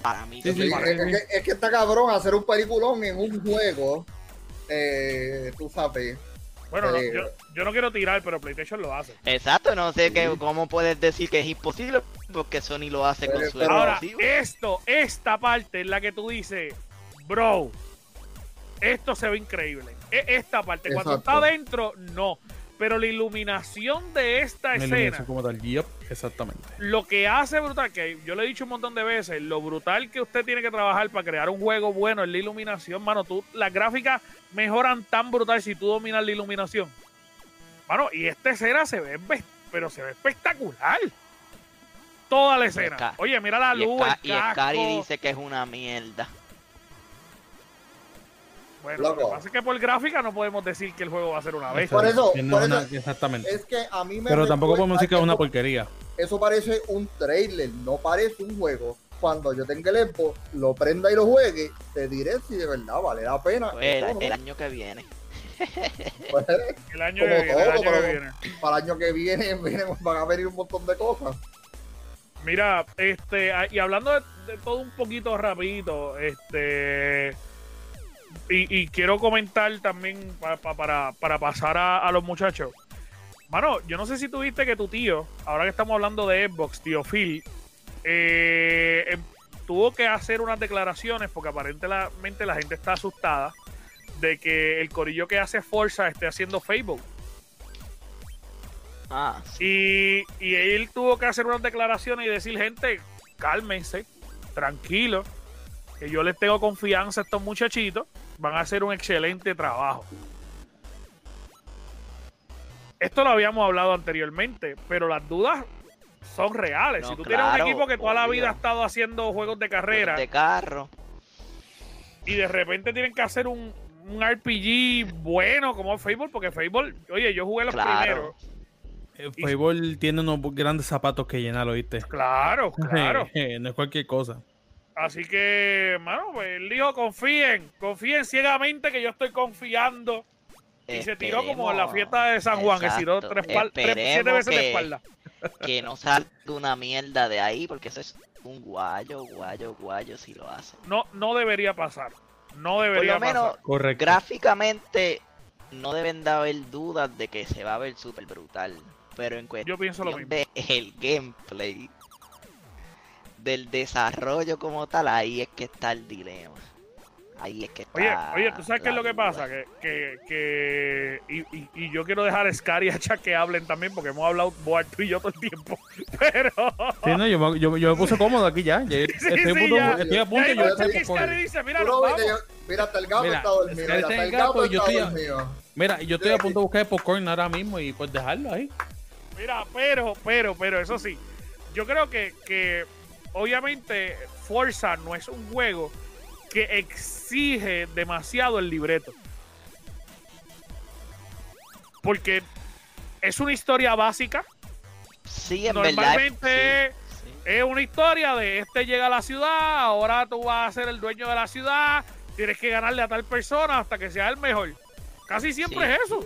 Speaker 4: Para mí,
Speaker 2: Sí,
Speaker 4: sí,
Speaker 2: sí,
Speaker 3: es, que, es que está cabrón hacer un peliculón en un juego. Eh, tú sabes.
Speaker 1: Bueno, no,
Speaker 3: Sí.
Speaker 1: yo, yo no quiero tirar, pero PlayStation lo hace.
Speaker 4: Exacto, no sé qué, cómo puedes decir que es imposible porque Sony lo hace con su
Speaker 1: Ahora,
Speaker 4: exclusivo.
Speaker 1: esto, esta parte es la que tú dices, bro, esto se ve increíble. E- Esta parte, cuando
Speaker 3: Exacto.
Speaker 1: está adentro, no. Pero la iluminación de esta
Speaker 2: Una
Speaker 1: escena,
Speaker 2: como tal. Yep, exactamente.
Speaker 1: lo que hace brutal, que yo le he dicho un montón de veces, lo brutal que usted tiene que trabajar para crear un juego bueno es la iluminación, mano. Tú, las gráficas mejoran tan brutal si tú dominas la iluminación. Mano, y esta escena se ve, pero se ve espectacular. Toda la escena. Oye, mira la
Speaker 4: Y,
Speaker 1: luz,
Speaker 4: y Scary
Speaker 1: casco.
Speaker 4: dice que es una mierda.
Speaker 1: Bueno, lo que pasa es que por gráfica no podemos decir que el juego va a ser una vez.
Speaker 3: Por eso-
Speaker 2: Que no
Speaker 3: por
Speaker 2: es una-
Speaker 3: eso-
Speaker 2: exactamente.
Speaker 3: Es que a mí me.
Speaker 2: Pero tampoco podemos decir que es una porquería.
Speaker 3: Eso parece un trailer, no parece un juego. Cuando yo tenga el Xbox, lo prenda y lo juegue, te diré si de verdad vale la pena.
Speaker 4: Pues el, año que viene.
Speaker 3: Pues,
Speaker 1: El año
Speaker 3: Como
Speaker 1: que viene, el
Speaker 3: todo,
Speaker 1: año que
Speaker 3: pero-
Speaker 1: viene.
Speaker 3: para el año que viene, viene- van a venir un montón de cosas.
Speaker 1: Mira, este, y hablando de, de todo un poquito rapidito, este, y, y quiero comentar también pa- pa- para, para pasar a, a los muchachos. Mano, yo no sé si tuviste que tu tío, ahora que estamos hablando de Xbox, tío Phil, eh, em- tuvo que hacer unas declaraciones porque aparentemente la gente está asustada de que el corillo que hace Forza esté haciendo Facebook.
Speaker 4: Ah, sí.
Speaker 1: Y, y él tuvo que hacer unas declaraciones y decir, gente, cálmense, tranquilo, que yo les tengo confianza a estos muchachitos, van a hacer un excelente trabajo. Esto lo habíamos hablado anteriormente, pero las dudas son reales.
Speaker 4: No,
Speaker 1: si tú tienes un equipo que toda la vida ha estado haciendo juegos de carrera
Speaker 4: de carro.
Speaker 1: y de repente tienen que hacer un, un RPG bueno como Facebook, porque Facebook, oye, yo jugué los
Speaker 4: Claro.
Speaker 1: primeros.
Speaker 2: Eh,
Speaker 1: Y-
Speaker 2: Fable tiene unos grandes zapatos que llenar, ¿oíste?
Speaker 1: Claro, claro.
Speaker 2: no es cualquier cosa.
Speaker 1: Así que, mano, pues él dijo, confíen, confíen ciegamente que yo estoy confiando. Y se tiró como en la fiesta de San Juan, que se tiró
Speaker 4: Exacto.
Speaker 1: tres, pal- tres- siete
Speaker 4: Esperemos
Speaker 1: veces de
Speaker 4: que-
Speaker 1: espalda.
Speaker 4: Que no salga una mierda de ahí porque eso es un guayo, guayo, guayo si lo hace.
Speaker 1: No, no debería pasar. No
Speaker 4: Por
Speaker 1: debería
Speaker 4: lo menos
Speaker 1: pasar.
Speaker 2: Correcto.
Speaker 4: gráficamente no deben de haber dudas de que se va a ver súper brutal. Pero en cuestión
Speaker 1: Yo pienso lo mismo.
Speaker 4: de el gameplay del desarrollo como tal, ahí es que está el dilema. Ahí es que está.
Speaker 1: Oye, oye, ¿tú sabes qué es lo que pasa? Que, que, que y, y- y yo quiero dejar a Scar y a Chuck que hablen también, porque hemos hablado Boar tú y yo todo el tiempo. Pero.
Speaker 2: Sí, no, yo, me- yo, yo me puse cómodo aquí ya. Ya estoy, a
Speaker 1: sí,
Speaker 2: punto,
Speaker 1: ya.
Speaker 2: estoy a punto
Speaker 1: ahí
Speaker 2: y yo
Speaker 1: y Scar y dice, mira, nos vamos.
Speaker 3: mira, hasta el gato
Speaker 2: Mira,
Speaker 3: está dormido. Mira, hasta el
Speaker 2: el gato
Speaker 3: gato
Speaker 2: y yo
Speaker 3: está
Speaker 2: estoy
Speaker 3: dormido.
Speaker 2: Mira, yo estoy a punto de buscar popcorn ahora mismo y pues dejarlo ahí.
Speaker 1: Mira, pero, pero, pero, eso sí, yo creo que, que obviamente Forza no es un juego que exige demasiado el libreto. Porque es una historia básica,
Speaker 4: Sí, en verdad.
Speaker 1: normalmente
Speaker 4: sí, sí.
Speaker 1: es una historia de este llega a la ciudad, ahora tú vas a ser el dueño de la ciudad, tienes que ganarle a tal persona hasta que sea el mejor. Casi siempre
Speaker 4: Sí,
Speaker 1: es eso,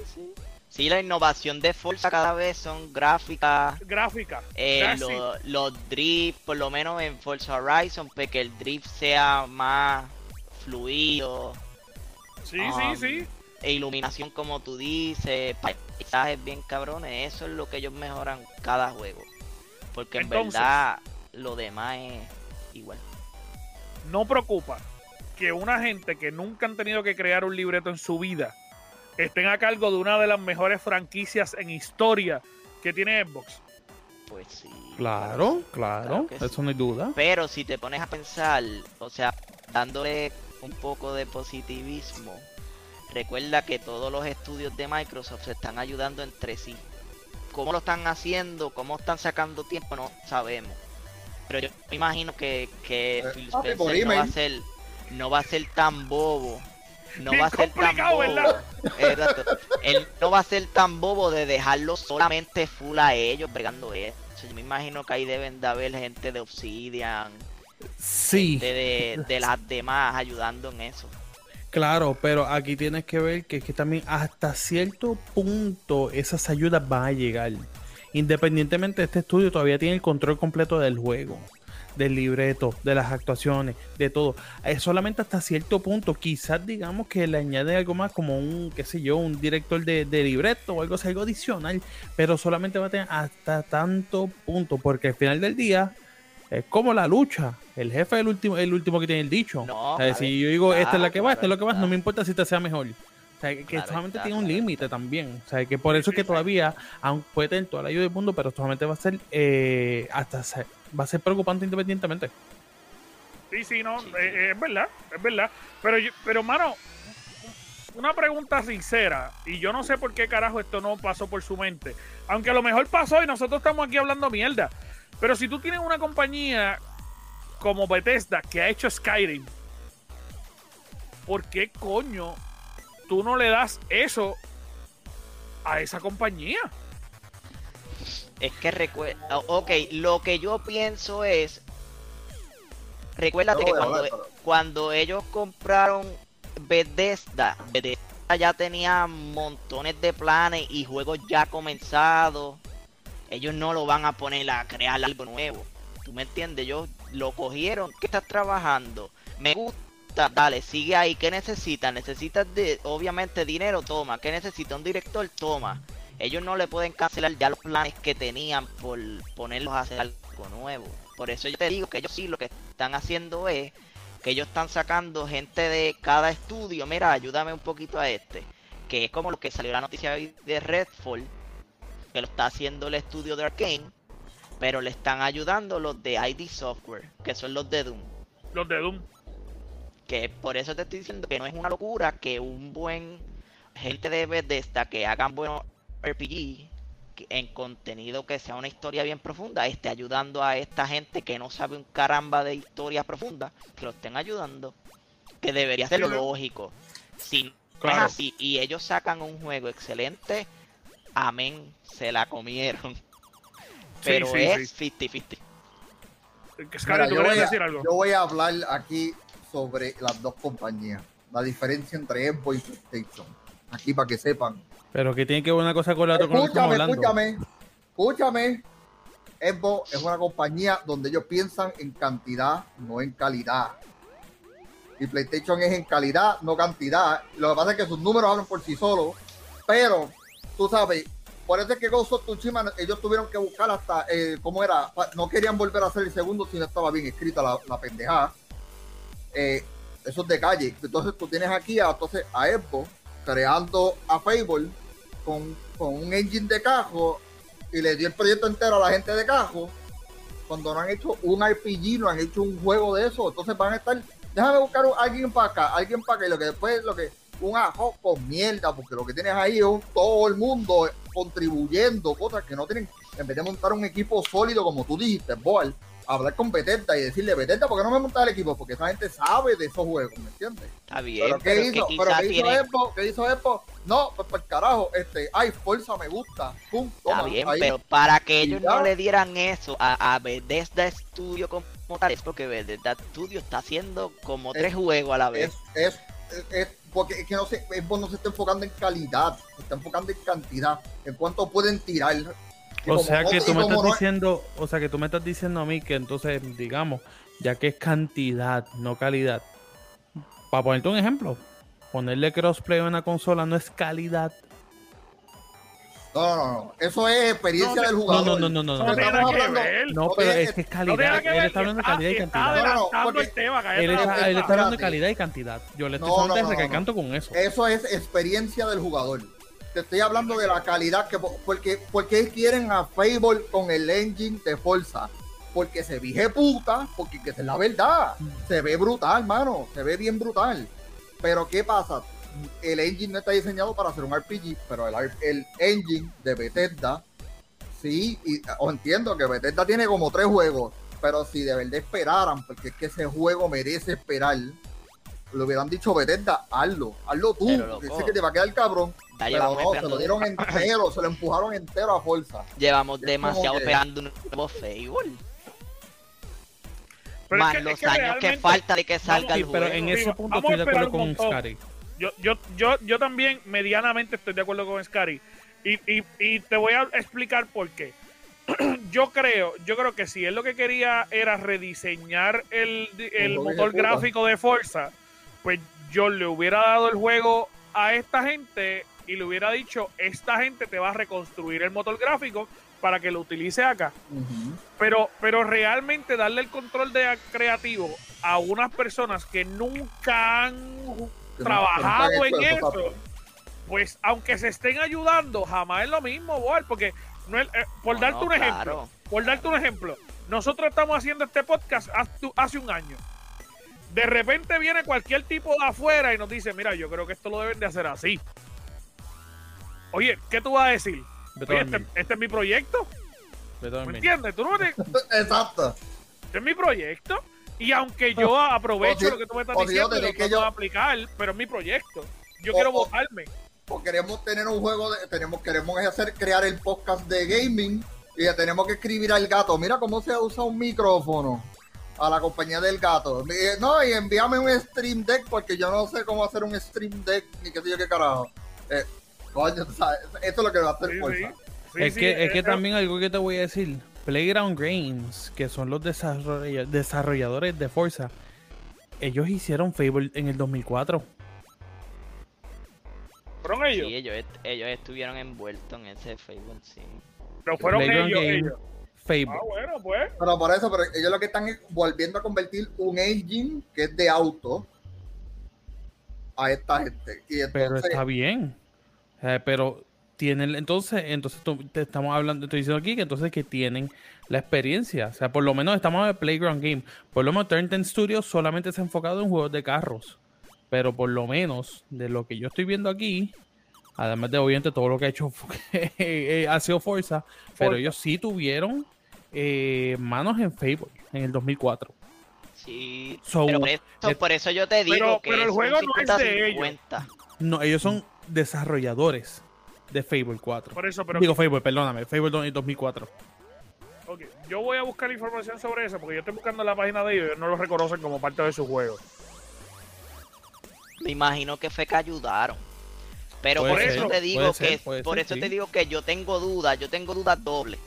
Speaker 4: sí, sí. Sí, la innovación de Forza cada vez son gráficas,
Speaker 1: gráfica.
Speaker 4: eh, lo- los drift, por lo menos en Forza Horizon, pues que el drift sea más fluido,
Speaker 1: Sí,
Speaker 4: um,
Speaker 1: sí, sí.
Speaker 4: e iluminación como tú dices, paisajes bien cabrones, eso es lo que ellos mejoran cada juego. Porque en
Speaker 1: Entonces-
Speaker 4: verdad lo demás es igual.
Speaker 1: no preocupa que una gente que nunca han tenido que crear un libreto en su vida estén a cargo de una de las mejores franquicias en historia que tiene Xbox.
Speaker 4: Pues sí.
Speaker 2: Claro, claro,
Speaker 4: sí.
Speaker 2: eso no hay duda.
Speaker 4: Pero si te pones a pensar, o sea, dándole un poco de positivismo, recuerda que todos los estudios de Microsoft se están ayudando entre sí. ¿Cómo lo están haciendo? ¿Cómo están sacando tiempo? No sabemos. Pero yo me imagino que, que
Speaker 3: Eh,
Speaker 4: Phil Spencer no va a ser no va a ser tan bobo. No
Speaker 1: Bien
Speaker 4: va a ser tan bobo.
Speaker 1: ¿verdad?
Speaker 4: Exacto. Él no va a ser tan bobo de dejarlo solamente full a ellos bregando eso. Yo me imagino que ahí deben de haber gente de Obsidian,
Speaker 2: Sí,
Speaker 4: de, de, de las demás ayudando en eso.
Speaker 2: claro, pero aquí tienes que ver que que también hasta cierto punto esas ayudas van a llegar. Independientemente, este estudio todavía tiene el control completo del juego, del libreto, de las actuaciones, de todo. Es solamente hasta cierto punto. Quizás digamos que le añade algo más como un, qué sé yo, un director de, de libreto o algo así, algo adicional, pero solamente va a tener hasta tanto punto, porque al final del día es como la lucha. El jefe es el último, el último que tiene el dicho.
Speaker 4: No,
Speaker 2: O sea, si yo digo, esta es la que va, esta es lo que va, no me importa si te sea mejor. O sea, que
Speaker 4: Claro
Speaker 2: solamente tiene un
Speaker 4: claro
Speaker 2: límite también. O sea, que por eso es que todavía, aunque puede tener toda la ayuda del mundo, pero solamente va a ser, eh, hasta va a ser preocupante independientemente.
Speaker 1: Sí, sí, no,
Speaker 4: Sí,
Speaker 1: eh, eh, es verdad, es verdad. Pero, yo- pero mano, una pregunta sincera, y yo no sé por qué carajo esto no pasó por su mente. Aunque a lo mejor pasó y nosotros estamos aquí hablando mierda. Pero si tú tienes una compañía como Bethesda que ha hecho Skyrim, ¿por qué coño tú no le das eso a esa compañía?
Speaker 4: Es que recuerda, ok, lo que yo pienso es, recuérdate
Speaker 3: Yo
Speaker 4: que cuando,
Speaker 3: ver, pero-
Speaker 4: cuando ellos compraron Bethesda, Bethesda ya tenía montones de planes y juegos ya comenzados. Ellos no lo van a poner a crear algo nuevo. ¿Tú me entiendes? Ellos lo cogieron. ¿Qué estás trabajando? Me gusta. Dale, sigue ahí. ¿Qué necesitas? Necesitas de, obviamente dinero, toma. ¿Qué necesita un director? Toma. Ellos no le pueden cancelar ya los planes que tenían por ponerlos a hacer algo nuevo. Por eso yo te digo que ellos sí lo que están haciendo es que ellos están sacando gente de cada estudio. Mira, ayúdame un poquito a este. Que es como lo que salió la noticia hoy de Redfall. Que lo está haciendo el estudio de Arkane. Pero le están ayudando los de ID Software. Que son los de Doom.
Speaker 1: Los de Doom.
Speaker 4: Que por eso te estoy diciendo que no es una locura que un buen gente de Bethesda que hagan buenos RPG que- en contenido que sea una historia bien profunda esté ayudando a esta gente que no sabe un caramba de historia profunda que lo estén ayudando que debería ser lo
Speaker 1: Sí,
Speaker 4: lógico si no
Speaker 1: Claro.
Speaker 4: es así y ellos sacan un juego excelente amén se la comieron pero
Speaker 1: sí,
Speaker 4: es 50-50
Speaker 1: Skyrim,
Speaker 3: Mira,
Speaker 1: ¿tú
Speaker 3: yo,
Speaker 1: querías
Speaker 3: voy a,
Speaker 1: decir algo?
Speaker 3: yo voy a hablar aquí sobre las dos compañías. La diferencia entre Xbox y PlayStation. Aquí para que sepan.
Speaker 2: Pero que tiene que ver una cosa con la otra
Speaker 3: Escúchame, escúchame. Escúchame. Xbox es una compañía donde ellos piensan en cantidad, no en calidad. Y PlayStation es en calidad, no cantidad. Lo que pasa es que sus números hablan por sí solos. Pero, tú sabes, por eso es que Ghost of Tsushima, ellos tuvieron que buscar hasta, eh, ¿cómo era? No querían volver a hacer el segundo si no estaba bien escrita la, la pendejada. Eh, eso es de calle. Entonces tú tienes aquí a, entonces, a Xbox creando a Fable con, un engine de cajo y le dio el proyecto entero a la gente de cajo cuando no han hecho un RPG, no han hecho un juego de eso, entonces van a estar, déjame buscar un- alguien para acá, alguien para acá, y lo que después, lo que, un ajo con mierda, porque lo que tienes ahí es un- todo el mundo contribuyendo, cosas que no tienen, en vez de montar un equipo sólido, como tú dijiste, Boal, hablar con Bethesda y decirle, Bethesda, ¿por qué no me montas el equipo? Porque esa gente sabe de esos juegos, ¿me entiendes?
Speaker 4: está bien
Speaker 3: ¿Pero qué
Speaker 4: pero
Speaker 3: hizo?
Speaker 4: que
Speaker 3: ¿Pero qué hizo Xbox? ¿Qué hizo Xbox? No, pues por carajo, este, ay, fuerza me gusta, pum,
Speaker 4: Está
Speaker 3: toma,
Speaker 4: bien,
Speaker 3: ahí.
Speaker 4: pero para que ellos no le dieran eso a, a Bethesda Studio como tal, es porque Bethesda Studio está haciendo como
Speaker 3: Es-
Speaker 4: tres juegos a la vez.
Speaker 3: es, es, es- porque es que no se, no se está enfocando en calidad, se está enfocando en cantidad, en cuánto pueden tirar.
Speaker 2: O sea
Speaker 3: no-
Speaker 2: que tú me estás
Speaker 3: no-
Speaker 2: diciendo, o sea que tú me estás diciendo a mí que entonces, digamos, ya que es cantidad, no calidad. Para ponerte un ejemplo, ponerle crossplay a una consola no es calidad.
Speaker 3: No, no, no. Eso es experiencia
Speaker 1: No,
Speaker 3: del jugador.
Speaker 2: no, no, no, no.
Speaker 1: No
Speaker 2: No,
Speaker 3: Estamos
Speaker 1: tiene nada que ver.
Speaker 2: no,
Speaker 3: no
Speaker 2: pero es que es calidad. Él está hablando de calidad y cantidad.
Speaker 1: adelantando
Speaker 3: No, no, porque-
Speaker 1: el tema. cállate
Speaker 2: Él está,
Speaker 1: boca.
Speaker 2: él está hablando de calidad y cantidad. Yo le estoy
Speaker 3: No, no,
Speaker 2: solamente
Speaker 3: no, no,
Speaker 2: recalcando con eso.
Speaker 3: Eso es experiencia del jugador. Te estoy hablando de la calidad que porque porque quieren a Fable con el engine de Forza. Porque se vije puta, porque que es la verdad. Se ve brutal, mano. Se ve bien brutal. Pero ¿qué pasa? El engine no está diseñado para hacer un RPG, pero el, el engine de Bethesda, sí, y os entiendo que Bethesda tiene como tres juegos, pero si de verdad esperaran, porque es que ese juego merece esperar, le hubieran dicho Bethesda, hazlo, hazlo tú, porque sé que te va a quedar cabrón.
Speaker 4: Ya
Speaker 3: Pero no, se lo dieron entero, se lo empujaron entero a fuerza.
Speaker 4: Llevamos
Speaker 3: Es
Speaker 4: demasiado
Speaker 3: que-
Speaker 4: esperando un nuevo Fable.
Speaker 1: Pero es
Speaker 4: Más
Speaker 1: que- es
Speaker 4: los
Speaker 1: que
Speaker 4: años que
Speaker 1: realmente-
Speaker 4: falta de que salga el
Speaker 2: pero
Speaker 4: juego.
Speaker 2: en ese punto
Speaker 1: vamos
Speaker 2: estoy de acuerdo con. Scary.
Speaker 1: Yo, yo, yo, yo también medianamente estoy de acuerdo con Scary. Y, y, y te voy a explicar por qué. yo creo, yo creo que si él lo que quería era rediseñar el, el motor gráfico de Forza, pues yo le hubiera dado el juego a esta gente y le hubiera dicho, esta gente te va a reconstruir el motor gráfico para que lo utilice acá. Pero, pero realmente darle el control de creativo a unas personas que nunca han
Speaker 3: Que
Speaker 1: trabajado en eso, pues aunque se estén ayudando, jamás es lo mismo, Boar, porque no es- eh, por
Speaker 4: No,
Speaker 1: darte
Speaker 4: no,
Speaker 1: un ejemplo, por darte un ejemplo, nosotros estamos haciendo este podcast hace, hace un año. De repente viene cualquier tipo de afuera y nos dice, mira, yo creo que esto lo deben de hacer así. Oye, ¿qué tú vas a decir? Oye,
Speaker 2: a
Speaker 1: este, este es mi proyecto,
Speaker 2: a
Speaker 1: ¿me entiendes? Tú no me,
Speaker 3: Exacto.
Speaker 1: este es mi proyecto. Y aunque yo aprovecho
Speaker 3: si-
Speaker 1: lo que tú me estás
Speaker 3: si yo
Speaker 1: diciendo y lo
Speaker 3: que yo-
Speaker 1: aplicar, pero es mi proyecto. Yo
Speaker 3: O-
Speaker 1: quiero votarme.
Speaker 3: O queremos tener un juego de, tenemos, queremos hacer, crear el podcast de gaming y le tenemos que escribir al gato, mira cómo se usa un micrófono a la compañía del gato. Eh, No, y envíame un stream deck porque yo no sé cómo hacer un stream deck ni qué sé yo qué carajo. Eh, coño, tú sabes, esto es lo que va a hacer
Speaker 1: Sí. Sí,
Speaker 2: es
Speaker 1: sí,
Speaker 2: que, es
Speaker 1: eh,
Speaker 2: que también algo que te voy a decir, Playground Games, que son los desarrolla- desarrolladores de Forza, ellos hicieron Fable en el 2004.
Speaker 1: Fueron ellos.
Speaker 4: Sí, ellos, est- ellos estuvieron envueltos en ese Fable, sí.
Speaker 1: Pero fueron
Speaker 2: Playground
Speaker 1: ellos,
Speaker 2: Game,
Speaker 1: ellos.
Speaker 2: Fable.
Speaker 1: Ah, bueno, pues.
Speaker 3: Pero por eso, pero ellos lo que están es volviendo a convertir un engine que es de auto a esta gente. Y
Speaker 2: Pero está bien. Eh, pero tienen, entonces, entonces te estamos hablando, estoy diciendo aquí que entonces que tienen la experiencia. O sea, por lo menos estamos en Playground Game. Por lo menos Turn 10 Studios solamente se ha enfocado en juegos de carros. Pero por lo menos, de lo que yo estoy viendo aquí, además de obviamente todo lo que ha hecho eh, ha sido Forza, pero ellos sí tuvieron eh, manos en Fable en el 2004.
Speaker 4: Sí,
Speaker 2: So,
Speaker 4: pero por eso,
Speaker 2: eh,
Speaker 4: por eso yo te digo
Speaker 1: pero-
Speaker 4: que
Speaker 1: pero el
Speaker 4: es un
Speaker 1: juego no es de ellos.
Speaker 4: 50-50.
Speaker 2: No, ellos son desarrolladores de Fable 4.
Speaker 1: Por eso, pero.
Speaker 2: Digo Fable, perdóname, Fable do- 2004.
Speaker 1: ok, Yo voy a buscar información sobre eso porque yo estoy buscando la página de ellos y ellos no lo reconocen como parte de su juego.
Speaker 4: Me imagino que fue que ayudaron. Pero
Speaker 2: Puede
Speaker 4: por
Speaker 1: ser,
Speaker 4: eso te digo
Speaker 2: ser,
Speaker 4: que por
Speaker 2: ser,
Speaker 4: eso
Speaker 2: sí.
Speaker 4: te digo que yo tengo dudas, yo tengo dudas dobles.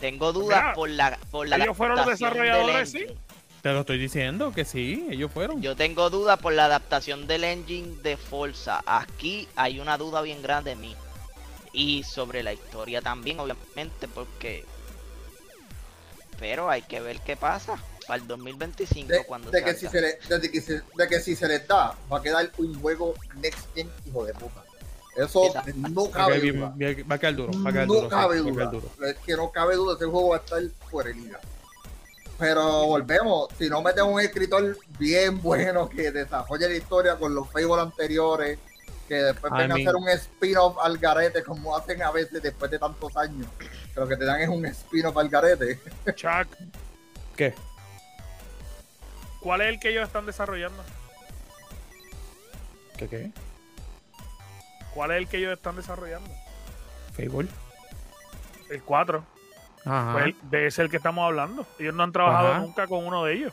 Speaker 4: Tengo dudas
Speaker 1: Mira,
Speaker 4: por la por la
Speaker 1: ellos fueron los desarrolladores, sí.
Speaker 4: engine.
Speaker 2: Te lo estoy diciendo que sí, ellos fueron.
Speaker 4: Yo tengo dudas por la adaptación del engine de Forza. Aquí hay una duda bien grande en mí. Y sobre la historia también, obviamente, porque... Pero hay que ver qué pasa para el 2025
Speaker 3: de,
Speaker 4: cuando
Speaker 3: de que si se le- de que si- de que si se les da, va a quedar un juego next gen hijo de puta. Eso
Speaker 4: Exacto.
Speaker 3: no cabe
Speaker 2: bien-
Speaker 3: duda.
Speaker 2: va a quedar duro, va a quedar
Speaker 3: No
Speaker 2: duro.
Speaker 3: cabe duda.
Speaker 2: duro.
Speaker 3: Es que no cabe duda, ese juego va a estar fuera de liga. Pero volvemos, si no meten un escritor bien bueno que desarrolle la historia con los Fable anteriores, que después
Speaker 2: I
Speaker 3: venga a hacer un spin-off al garete como hacen a veces después de tantos años. Que lo que te dan es un spin-off al garete.
Speaker 1: Chuck,
Speaker 2: ¿Qué?
Speaker 1: ¿cuál es el que ellos están desarrollando?
Speaker 2: ¿Qué qué?
Speaker 1: ¿Cuál es el que ellos están desarrollando?
Speaker 2: Fable.
Speaker 1: El 4.
Speaker 2: Ajá.
Speaker 1: Pues el- de ese el que estamos hablando. Ellos no han trabajado
Speaker 2: Ajá.
Speaker 1: nunca con uno de ellos.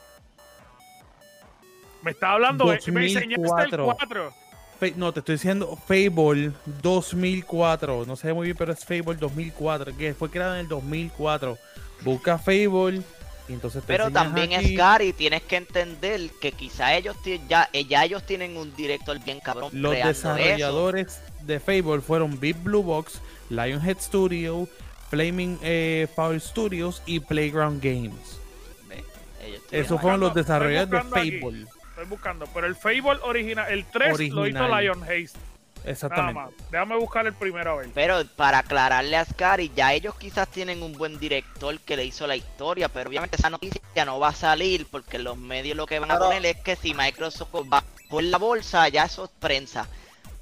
Speaker 1: Me está hablando, de- me enseñaste el
Speaker 2: 2004.
Speaker 1: 4.
Speaker 2: Fa- no, te estoy diciendo Fable 2004. No sé muy bien, pero es Fable 2004, que fue creado en el 2004. Busca Fable Y entonces te
Speaker 4: Pero también
Speaker 2: aquí
Speaker 4: es Gary, tienes que entender que quizá ellos tienen, ya, eh, ya ellos tienen un director bien cabrón
Speaker 2: Los desarrolladores de Fable fueron Big Blue Box, Lionhead Studio, Flaming eh, Foul Studios y Playground Games.
Speaker 4: eso.
Speaker 2: Esos fueron los desarrolladores de
Speaker 1: buscando aquí.
Speaker 2: Fable.
Speaker 1: Estoy buscando, pero el Fable original, el 3 lo hizo
Speaker 2: Original.
Speaker 1: Haste. Nada
Speaker 2: Exactamente.
Speaker 1: más. Déjame buscar el primero a ver.
Speaker 4: Pero para aclararle a Scary, ya ellos quizás tienen un buen director que le hizo la historia, pero obviamente esa noticia ya no va a salir porque los medios lo que van a poner es que si Microsoft va por la bolsa, ya eso es prensa.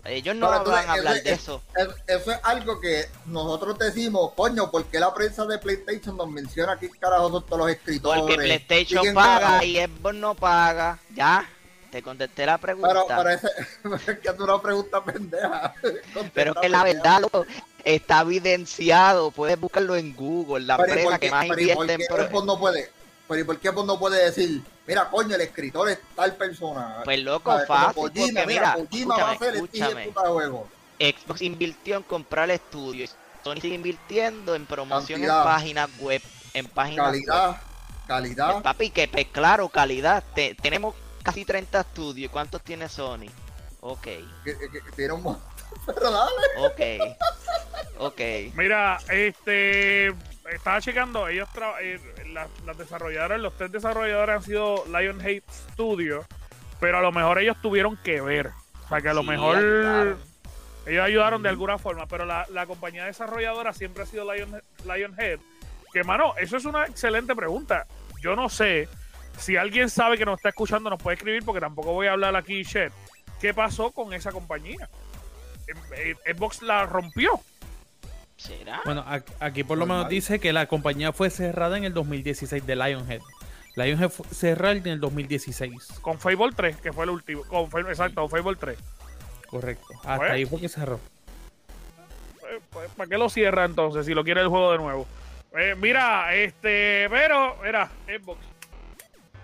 Speaker 4: Ellos no
Speaker 3: Pero
Speaker 4: van a hablar de
Speaker 3: es-
Speaker 4: eso.
Speaker 3: Es- Eso es algo que nosotros decimos, coño, ¿por qué la prensa de PlayStation nos menciona aquí carajo son todos los escritores?
Speaker 4: Porque PlayStation
Speaker 3: ¿Quién
Speaker 4: paga y Xbox no paga. Ya, te contesté la pregunta.
Speaker 3: Pero,
Speaker 4: Pero,
Speaker 3: pero ese, es que es una pregunta pendeja.
Speaker 4: es que la verdad, loco, está evidenciado. Puedes buscarlo en Google. La
Speaker 3: Pero, ¿y por
Speaker 4: empresa
Speaker 3: qué-
Speaker 4: que más
Speaker 3: pero, ¿y por
Speaker 4: invierte en pro-
Speaker 3: no puede? Pero ¿y por qué Xbox no puede decir, mira, coño, el escritor es tal persona?
Speaker 4: Pues loco, fácil, porque
Speaker 3: mira,
Speaker 4: mira,
Speaker 3: Kojima va a
Speaker 4: escúchame,
Speaker 3: hacer este
Speaker 4: escúchame.
Speaker 3: juego.
Speaker 4: Xbox invirtió en comprar el estudio. Sony sigue invirtiendo en promoción
Speaker 3: Cantidad.
Speaker 4: en páginas web. En páginas
Speaker 3: Calidad,
Speaker 4: web.
Speaker 3: calidad.
Speaker 4: Eh, Papi, que pues, claro, calidad. Te- tenemos casi 30 estudios. ¿Y ¿Cuántos tiene Sony? Ok,
Speaker 3: Que, que- que tiene un montón. Pero dale.
Speaker 4: ok. Ok.
Speaker 1: Mira, este. Estaba checando, ellos tra- eh, las, las desarrolladoras, los tres desarrolladores han sido Lionhead Studio, pero a lo mejor ellos tuvieron que ver. O sea, que a lo
Speaker 4: Sí,
Speaker 1: mejor
Speaker 4: ayudaron.
Speaker 1: ellos ayudaron de alguna forma, pero la, la compañía desarrolladora siempre ha sido Lion, Lionhead. Que, mano, eso es una excelente pregunta. Yo no sé si alguien sabe que nos está escuchando, nos puede escribir, porque tampoco voy a hablar aquí, Shed. ¿Qué pasó con esa compañía? Xbox la rompió.
Speaker 4: ¿Será?
Speaker 2: Bueno, aquí por lo menos dice que la compañía fue cerrada en el 2016 de Lionhead. Lionhead fue cerrada en el 2016.
Speaker 1: Con Fable 3, que fue el último. Con Fable- exacto, con Fable 3.
Speaker 2: Correcto. Hasta
Speaker 1: Pues.
Speaker 2: ahí fue que cerró.
Speaker 1: Pues, pues, ¿Para qué lo cierra entonces si lo quiere el juego de nuevo? Eh, mira, este, pero, mira, Xbox.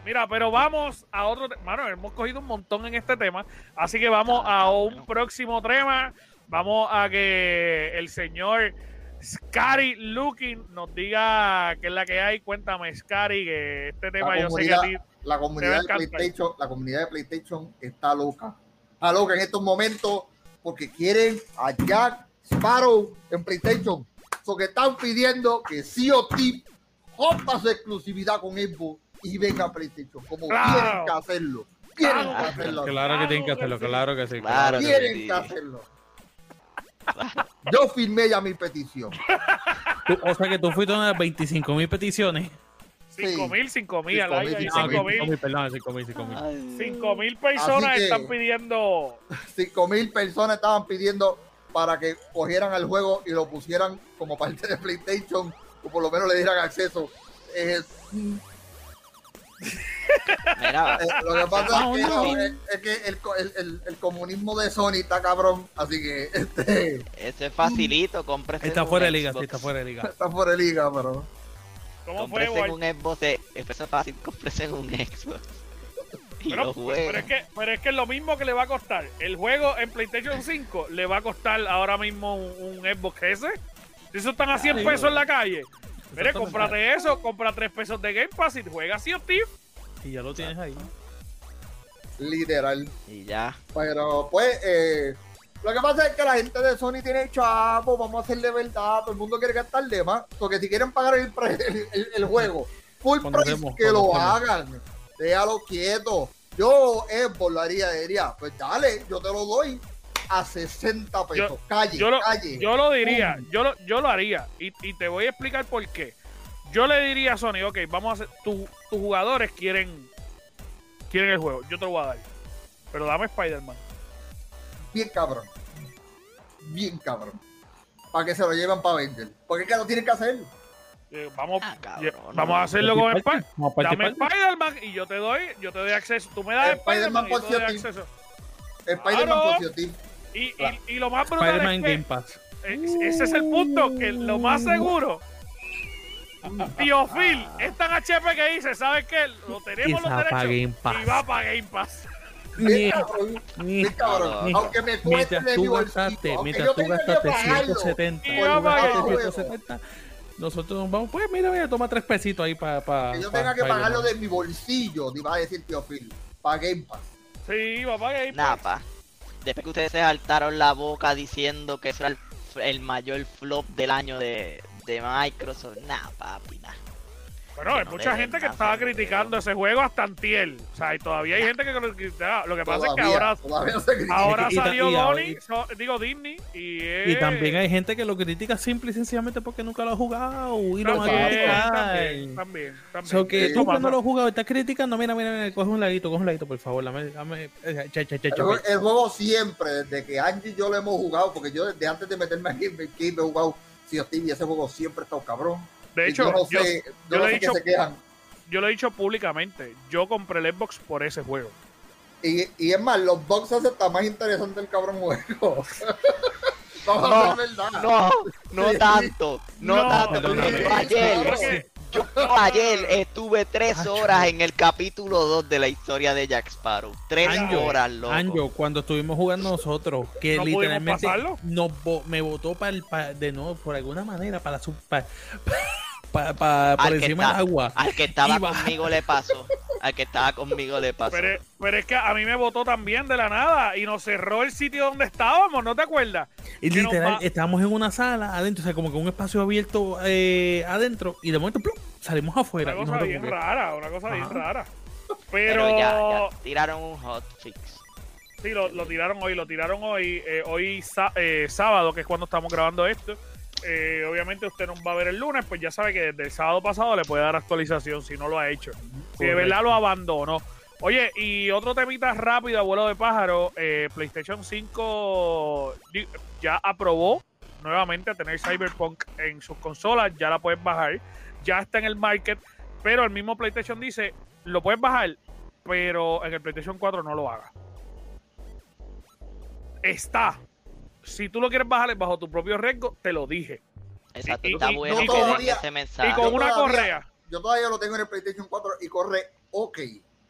Speaker 1: Mira, pero vamos a otro tema. Mano, hemos cogido un montón en este tema. Así que vamos a un próximo tema. Vamos a que el señor Scary Looking nos diga qué es la que hay. Cuéntame, Scary, que este tema
Speaker 3: La
Speaker 1: yo sé que a
Speaker 3: comunidad,
Speaker 1: ti.
Speaker 3: la comunidad de. PlayStation, la comunidad de PlayStation está loca. Está loca en estos momentos porque quieren a Jack Sparrow en PlayStation. Porque están pidiendo que sí o sí su exclusividad con Xbox y venga a PlayStation. Como
Speaker 1: Claro.
Speaker 3: tienen que hacerlo. Tienen
Speaker 1: Claro.
Speaker 3: que hacerlo.
Speaker 2: Claro que tienen que hacerlo, claro que sí.
Speaker 4: Claro
Speaker 2: que sí.
Speaker 4: que
Speaker 3: Tienen
Speaker 4: sí.
Speaker 3: que hacerlo. Yo firmé ya mi petición.
Speaker 2: Tú- o sea que tú fuiste una de las 25 mil peticiones.
Speaker 1: 5 mil, 5 mil, al
Speaker 3: 5.000,
Speaker 1: aire,
Speaker 2: Ah,
Speaker 1: 5
Speaker 2: ok, cinco
Speaker 1: mil.
Speaker 2: perdón, 5 mil, 5 mil.
Speaker 1: 5 mil personas
Speaker 3: que-
Speaker 1: están pidiendo.
Speaker 3: 5 mil personas estaban pidiendo para que cogieran el juego y lo pusieran como parte de PlayStation o por lo menos le dieran acceso. Eh,
Speaker 4: Mira,
Speaker 3: eh, lo que pasa
Speaker 2: Ah,
Speaker 3: es que,
Speaker 2: no.
Speaker 3: no, es, es que el, co- el- el- el comunismo de Sony está cabrón, así que este,
Speaker 4: ese es facilito, cómprese
Speaker 2: Está
Speaker 4: un
Speaker 2: fuera de liga, sí, está fuera de liga.
Speaker 3: está fuera de liga, pero
Speaker 1: ¿Cómo fue,
Speaker 4: un Xbox, eh, eso es fácil, cómprese un Xbox. Y
Speaker 1: Pero,
Speaker 4: lo
Speaker 1: pero
Speaker 4: juega.
Speaker 1: es que, pero es que lo mismo que le va a costar el juego en PlayStation 5 le va a costar ahora mismo un, un Xbox S. Si eso están a 100
Speaker 2: Claro.
Speaker 1: pesos en la calle. Mire, cómprate eso, compra 3 pesos de Game Pass y juega Sea of Thieves.
Speaker 2: Y ya lo tienes ahí.
Speaker 3: literal.
Speaker 4: Y ya.
Speaker 3: Pero pues, eh, lo que pasa es que la gente de Sony tiene chavo, vamos a hacerle verdad, todo el mundo quiere gastar de más, porque si quieren pagar el, pre- el, el- el juego full price, que lo hagan, déjalo quieto. Yo, Xbox, lo haría, diría, pues dale, yo te lo doy a 60 pesos, calle,
Speaker 1: Yo lo,
Speaker 3: calle.
Speaker 1: yo lo diría,
Speaker 3: Pum.
Speaker 1: yo lo, yo lo haría. Y, y te voy a explicar por qué. Yo le diría a Sony, ok, vamos a hacer, tu- tus jugadores quieren, quieren el juego, yo te lo voy a dar. Pero dame Spider-Man.
Speaker 3: Bien cabrón. Bien cabrón. Para que se lo lleven para vender. Porque es que lo tienen que hacer.
Speaker 1: Eh, vamos,
Speaker 4: Ah, cabrón,
Speaker 1: ye-
Speaker 4: no,
Speaker 1: vamos a
Speaker 4: no,
Speaker 1: hacerlo con Spider-Man.
Speaker 2: vamos
Speaker 1: Dame. Spider-Man y yo te doy, yo te doy acceso. Tú me das
Speaker 3: Spider-Man
Speaker 1: Spider-Man yo te doy
Speaker 3: por
Speaker 1: acceso. Claro. Y, y- lo más brutal es que
Speaker 2: Game Pass.
Speaker 1: eh, ese es el punto, que lo más seguro Tío Phil es tan HP que dice, ¿sabes qué? Lo tenemos
Speaker 2: Y
Speaker 1: los
Speaker 2: va
Speaker 1: derechos
Speaker 2: Game Pass.
Speaker 1: y va para Game Pass.
Speaker 2: Ni-
Speaker 3: cabrón.
Speaker 2: ni-
Speaker 3: cabrón.
Speaker 2: ni-
Speaker 3: Aunque me cueste
Speaker 2: Mientras tú gastaste, mientras tú gastaste
Speaker 3: pagarlo.
Speaker 2: 170,
Speaker 1: Y
Speaker 2: tú
Speaker 1: va pa'
Speaker 2: gastaste
Speaker 3: Game Pass.
Speaker 2: 170, nosotros nos vamos, pues mira, mira, toma tres pesitos ahí para... Pa,
Speaker 3: Que yo
Speaker 2: pa-
Speaker 3: tenga que
Speaker 2: pa-
Speaker 3: pagarlo de mi bolsillo, te iba a decir tío Phil, para Game Pass.
Speaker 1: Sí, papá, que ahí,
Speaker 4: Nada, pa. Después que ustedes se saltaron la boca diciendo que eso era el, mayor flop del año de, de Microsoft. Nah, papi, nah.
Speaker 1: Bueno, hay
Speaker 4: no
Speaker 1: mucha gente que estaba criticando ese juego hasta antiel. O sea, y todavía hay gente que lo critica. Lo que pasa es que ahora,
Speaker 3: todavía se critica.
Speaker 1: ahora salió Donnie, so- digo Disney, y,
Speaker 2: Y también hay gente que lo critica simple y sencillamente porque nunca lo ha jugado y lo va a
Speaker 1: También, también, también.
Speaker 2: So que
Speaker 3: Sí.
Speaker 2: tú cuando lo has jugado estás criticando, mira, mira, mira, coge un ladito, coge un ladito, por favor, dame, dame, eh,
Speaker 3: El, el juego siempre, desde que Angie y yo lo hemos jugado, porque yo desde antes de meterme aquí en Game he jugado Thieves y ese juego siempre ha estado cabrón.
Speaker 1: De
Speaker 3: Y
Speaker 1: hecho,
Speaker 3: yo no sé, no
Speaker 1: he dicho- lo he dicho públicamente. Yo compré el Xbox por ese juego.
Speaker 3: Y, y es más, los boxes está más interesante el cabrón juego. Vamos
Speaker 4: No,
Speaker 3: a ver verdad.
Speaker 4: No, no
Speaker 3: Sí.
Speaker 4: tanto, no,
Speaker 1: No,
Speaker 4: tanto.
Speaker 2: no,
Speaker 4: porque
Speaker 2: no,
Speaker 4: yo ayer, estuve tres horas en el capítulo 2 de la historia de Jack Sparrow. Tres
Speaker 2: Anjo,
Speaker 4: horas, loco.
Speaker 2: Anjo, cuando estuvimos jugando nosotros, que
Speaker 1: ¿No pudimos
Speaker 2: literalmente
Speaker 1: pasarlo?
Speaker 2: nos bo- me botó para de nuevo, por alguna manera, para su, pa- pa- pa- por encima del agua.
Speaker 4: Al que estaba conmigo le pasó. Al que estaba conmigo le pasó.
Speaker 1: Pero, pero es que a mí me votó también de la nada y nos cerró el sitio donde estábamos, ¿no te acuerdas?
Speaker 2: Y
Speaker 1: que
Speaker 2: literal,
Speaker 1: va-
Speaker 2: estábamos en una sala adentro, o sea, como que un espacio abierto eh, adentro, y de momento ¡plum! salimos afuera.
Speaker 1: Una cosa bien rara, una cosa bien rara.
Speaker 4: Pero,
Speaker 1: Pero,
Speaker 4: ya, ya tiraron un hotfix.
Speaker 1: sí, lo, lo tiraron hoy, lo tiraron hoy, eh, hoy eh, sábado, que es cuando estamos grabando esto. Eh, obviamente usted nos va a ver el lunes, pues ya sabe que desde el sábado pasado le puede dar actualización si no lo ha hecho. Si de verdad lo abandonó. Oye, y otro temita rápido, abuelo de pájaro, eh, PlayStation 5 di- ya aprobó nuevamente tener Cyberpunk en sus consolas, ya la puedes bajar, ya está en el market, pero el mismo PlayStation dice, lo puedes bajar, pero en el PlayStation 4 no lo hagas. Está. Si tú lo quieres bajar es bajo tu propio riesgo, te lo dije.
Speaker 4: Exacto,
Speaker 1: Y-
Speaker 4: está
Speaker 1: y-
Speaker 4: bueno
Speaker 3: y todavía-
Speaker 4: ese
Speaker 1: con una
Speaker 3: todavía-
Speaker 1: correa.
Speaker 3: Yo todavía lo tengo en el PlayStation 4 y corre ok.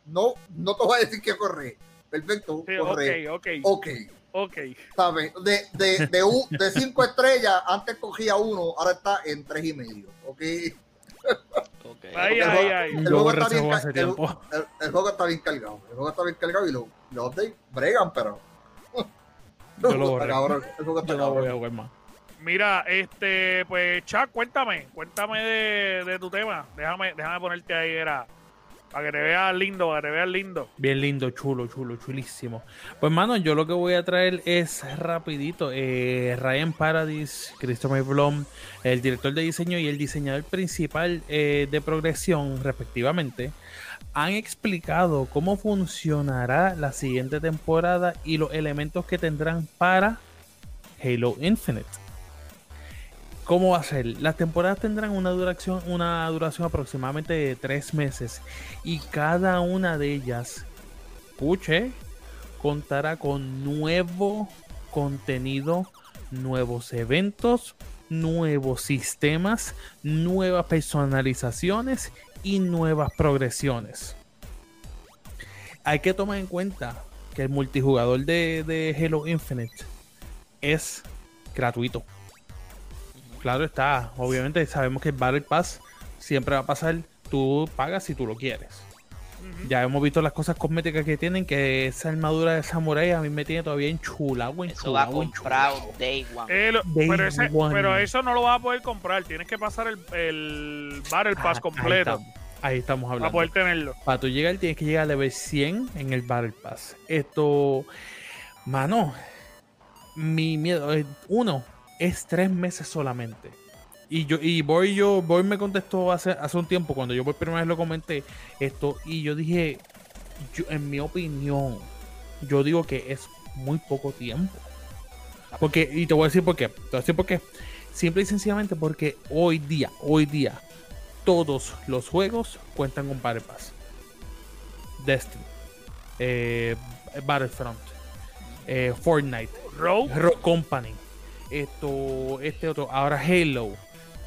Speaker 3: No, no te voy a decir que corre. Perfecto,
Speaker 1: Sí,
Speaker 3: corre
Speaker 1: ok, ok,
Speaker 3: ok.
Speaker 1: ok.
Speaker 3: ¿Sabes? De, de, de, u- de cinco estrellas, antes cogía uno, ahora está en tres y medio. Ok.
Speaker 4: Ok.
Speaker 1: Ay,
Speaker 3: El
Speaker 1: ay.
Speaker 3: El juego, está bien, el,
Speaker 2: tiempo.
Speaker 3: el- el juego está bien cargado. El juego está bien cargado y los, los updates bregan, pero.
Speaker 2: Yo lo borré.
Speaker 3: cabrón,
Speaker 2: Yo no voy a jugar más.
Speaker 1: Mira, este, pues, Chuck, cuéntame, cuéntame de, de tu tema. Déjame, déjame ponerte ahí, era, para que te veas lindo, para que te veas lindo.
Speaker 2: Bien lindo, chulo, chulo, chulísimo. Pues mano, yo lo que voy a traer es rapidito. eh, Ryan Paradis, Christopher Blom, el director de diseño y el diseñador principal eh, de progresión, respectivamente, han explicado cómo funcionará la siguiente temporada y los elementos que tendrán para Halo Infinite. ¿Cómo va a ser? Las temporadas tendrán una duración, una duración aproximadamente de tres meses y cada una de ellas, escuche, contará con nuevo contenido, nuevos eventos, nuevos sistemas, nuevas personalizaciones y nuevas progresiones. Hay que tomar en cuenta que el multijugador de, de Halo Infinite es gratuito. Claro está, obviamente sabemos que el Battle Pass siempre va a pasar, tú pagas si tú lo quieres. Ya hemos visto las cosas cosméticas que tienen, que esa armadura de samurai a mí me tiene todavía enchulado,
Speaker 4: Eso va
Speaker 2: enchulado,
Speaker 4: comprado
Speaker 2: enchulado.
Speaker 4: day one.
Speaker 1: Eh, lo-
Speaker 2: Day
Speaker 1: pero, ese-
Speaker 2: one.
Speaker 1: pero eso no lo vas a poder comprar, tienes que pasar el, el Battle
Speaker 2: Ah,
Speaker 1: Pass
Speaker 2: ahí
Speaker 1: completo
Speaker 2: estamos, Ahí estamos
Speaker 1: para
Speaker 2: hablando.
Speaker 1: poder tenerlo.
Speaker 2: Para tú llegar tienes que llegar a level 100 en el Battle Pass. Esto, mano, mi miedo es, uno, es tres meses solamente. Y yo, y Boy, yo, Boy me contestó hace, hace un tiempo, cuando yo por primera vez lo comenté, esto, y yo dije, yo, en mi opinión, yo digo que es muy poco tiempo. Porque, y te voy a decir por qué. Te voy a decir por qué. Simple y sencillamente porque hoy día, hoy día, todos los juegos cuentan con Battle Pass. Destiny, eh, Battlefront, eh, Fortnite,
Speaker 1: Rogue,
Speaker 2: Rock Company, esto, este otro, ahora Halo.